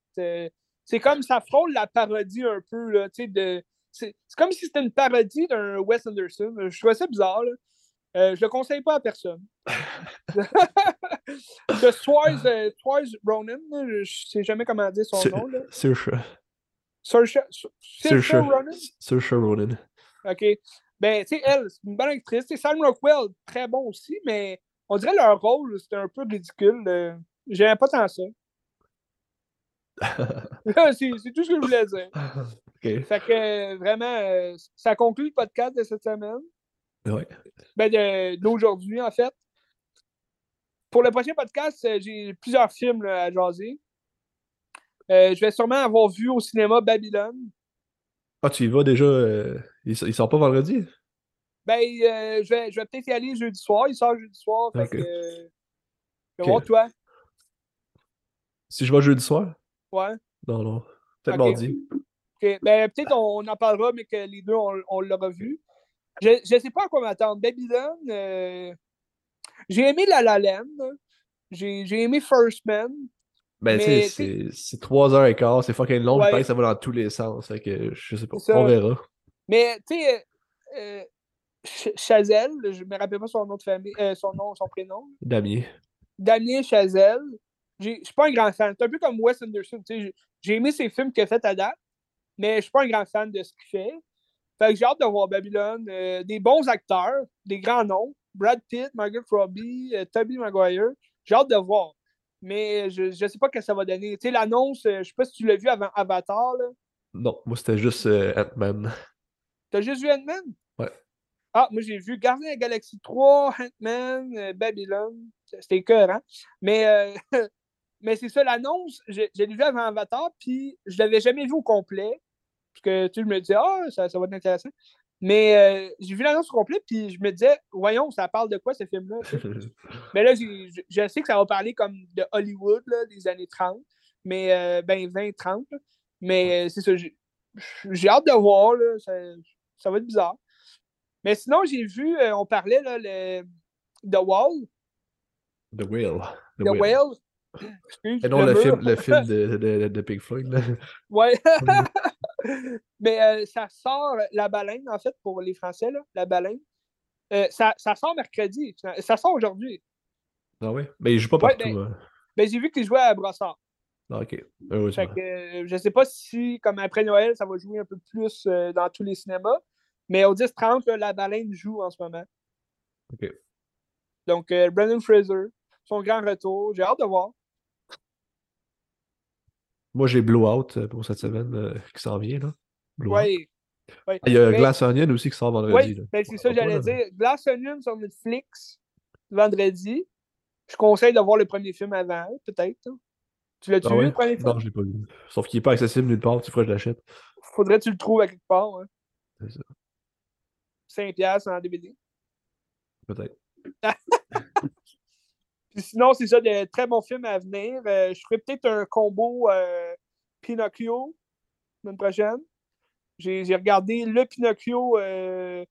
C'est comme ça frôle la parodie un peu, là, tu sais, de. C'est comme si c'était une parodie d'un Wes Anderson. Je trouvais ça bizarre, là. Euh, je le conseille pas à personne. de Twice, euh, Twice Ronan, je je sais jamais comment dire son nom. Saoirse. Saoirse. Ronan? Saoirse Ronan. OK. Ben, tu sais, elle, c'est une bonne actrice. Tu sais, Sam Rockwell, très bon aussi, mais on dirait leur rôle, c'était un peu ridicule. euh, J'aimais pas tant ça. c'est tout ce que je voulais dire. Fait que, vraiment, euh, ça conclut le podcast de cette semaine. Ouais. Ben, d'aujourd'hui, en fait. Pour le prochain podcast, euh, j'ai plusieurs films là, à jaser. Euh, je vais sûrement avoir vu au cinéma Babylone. Ah, tu y vas déjà. euh, Il, sort pas vendredi? Ben, euh, je vais, je vais peut-être y aller jeudi soir. Il sort jeudi soir. Fait que, je vais voir toi. Si je vais jeudi soir? Ouais. Non, non. Peut-être mardi. Ok. Ben, peut-être on, on en parlera, mais que les deux, on, on l'aura vu. Je ne sais pas à quoi m'attendre. Babylone, euh, j'ai aimé La La Land. J'ai aimé First Man. Ben, tu sais, c'est- c'est 3h15, c'est fucking long, Ouais. je pense que ça va dans tous les sens. Fait que je sais pas. On verra. Mais, tu sais, euh, Ch- Chazelle, je me rappelle pas son nom de famille, euh, son nom, son prénom. Damien. Damien Chazelle. Je suis pas un grand fan. C'est un peu comme Wes Anderson. j'ai aimé ses films qu'il a fait à date, mais je suis pas un grand fan de ce qu'il fait. Fait que j'ai hâte de voir Babylone. euh, des bons acteurs, des grands noms. Brad Pitt, Margaret Robbie, euh, Tobey Maguire. J'ai hâte de voir. Mais je, je sais pas ce que ça va donner. Tu sais, l'annonce, euh, je sais pas si tu l'as vu avant Avatar. là. Non, moi c'était juste euh, Ant-Man. T'as juste vu Ant-Man? Ouais. Ah, moi j'ai vu Gardien de la Galaxie 3, Ant-Man, Babylone. C'était cœur, hein? Mais, euh, mais c'est ça, l'annonce, je, je l'ai vu avant Avatar, puis je l'avais jamais vu au complet. Parce que tu sais, je me disais, ah, ça, ça va être intéressant. Mais euh, j'ai vu l'annonce au complet, puis je me disais, voyons, ça parle de quoi ce film-là? Mais là, je, sais que ça va parler comme de Hollywood, là, des années 30, mais euh, ben 20-30. là. Mais euh, c'est ça, j'ai hâte de voir, là, ça, ça va être bizarre. Mais sinon, j'ai vu, euh, on parlait, là, le The Wall, The Whale. The, The Whale. Whale. Excuse, Et non, le, film, le film de, de, de Pink Floyd. Là. Ouais. Mais euh, ça sort, la baleine, en fait, pour les Français, là, la baleine. Euh, ça, ça sort mercredi. Ça, sort aujourd'hui. Ah ouais? Mais il joue pas Ouais, partout. ben- hein. Ben, j'ai vu qu'il jouait à Brossard. Ah, ok. Heureusement. Fait que euh, je sais pas si, comme après Noël, ça va jouer un peu plus euh, dans tous les cinémas. Mais au 10-30, là, la baleine joue en ce moment. Ok. Donc, euh, Brendan Fraser, son grand retour. J'ai hâte de voir. Moi, j'ai Blowout euh, pour cette semaine euh, qui s'en vient. Là. Ouais. Il y a Mais- Glass Onion aussi qui sort vendredi. Là. ben, c'est ça j'allais dire. Glass Onion sur Netflix, vendredi. Je conseille de voir le premier film avant, peut-être. hein. Tu l'as-tu Ah vu, ouais? le premier film? Non, je l'ai pas vu. Sauf qu'il est pas accessible nulle part, tu ferais que je l'achète. Faudrait que tu le trouves à quelque part. Hein. C'est ça. 5$ piastres en DVD. Peut-être. Puis sinon, c'est ça, de très bons films à venir. Euh, je ferai peut-être un combo euh, Pinocchio la semaine prochaine. J'ai regardé le Pinocchio, euh,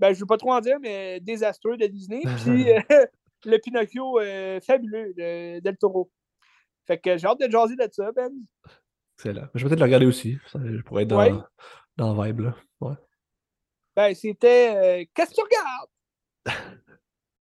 ben, je ne veux pas trop en dire, mais désastreux de Disney. Puis le Pinocchio fabuleux de Del Toro. Fait que j'ai hâte de jaser de ça, Ben. Excellent. Je vais peut-être le regarder aussi. Je pourrais être dans, Ouais. dans le vibe. Là. Ouais. Ben, c'était Qu'est-ce que tu regardes?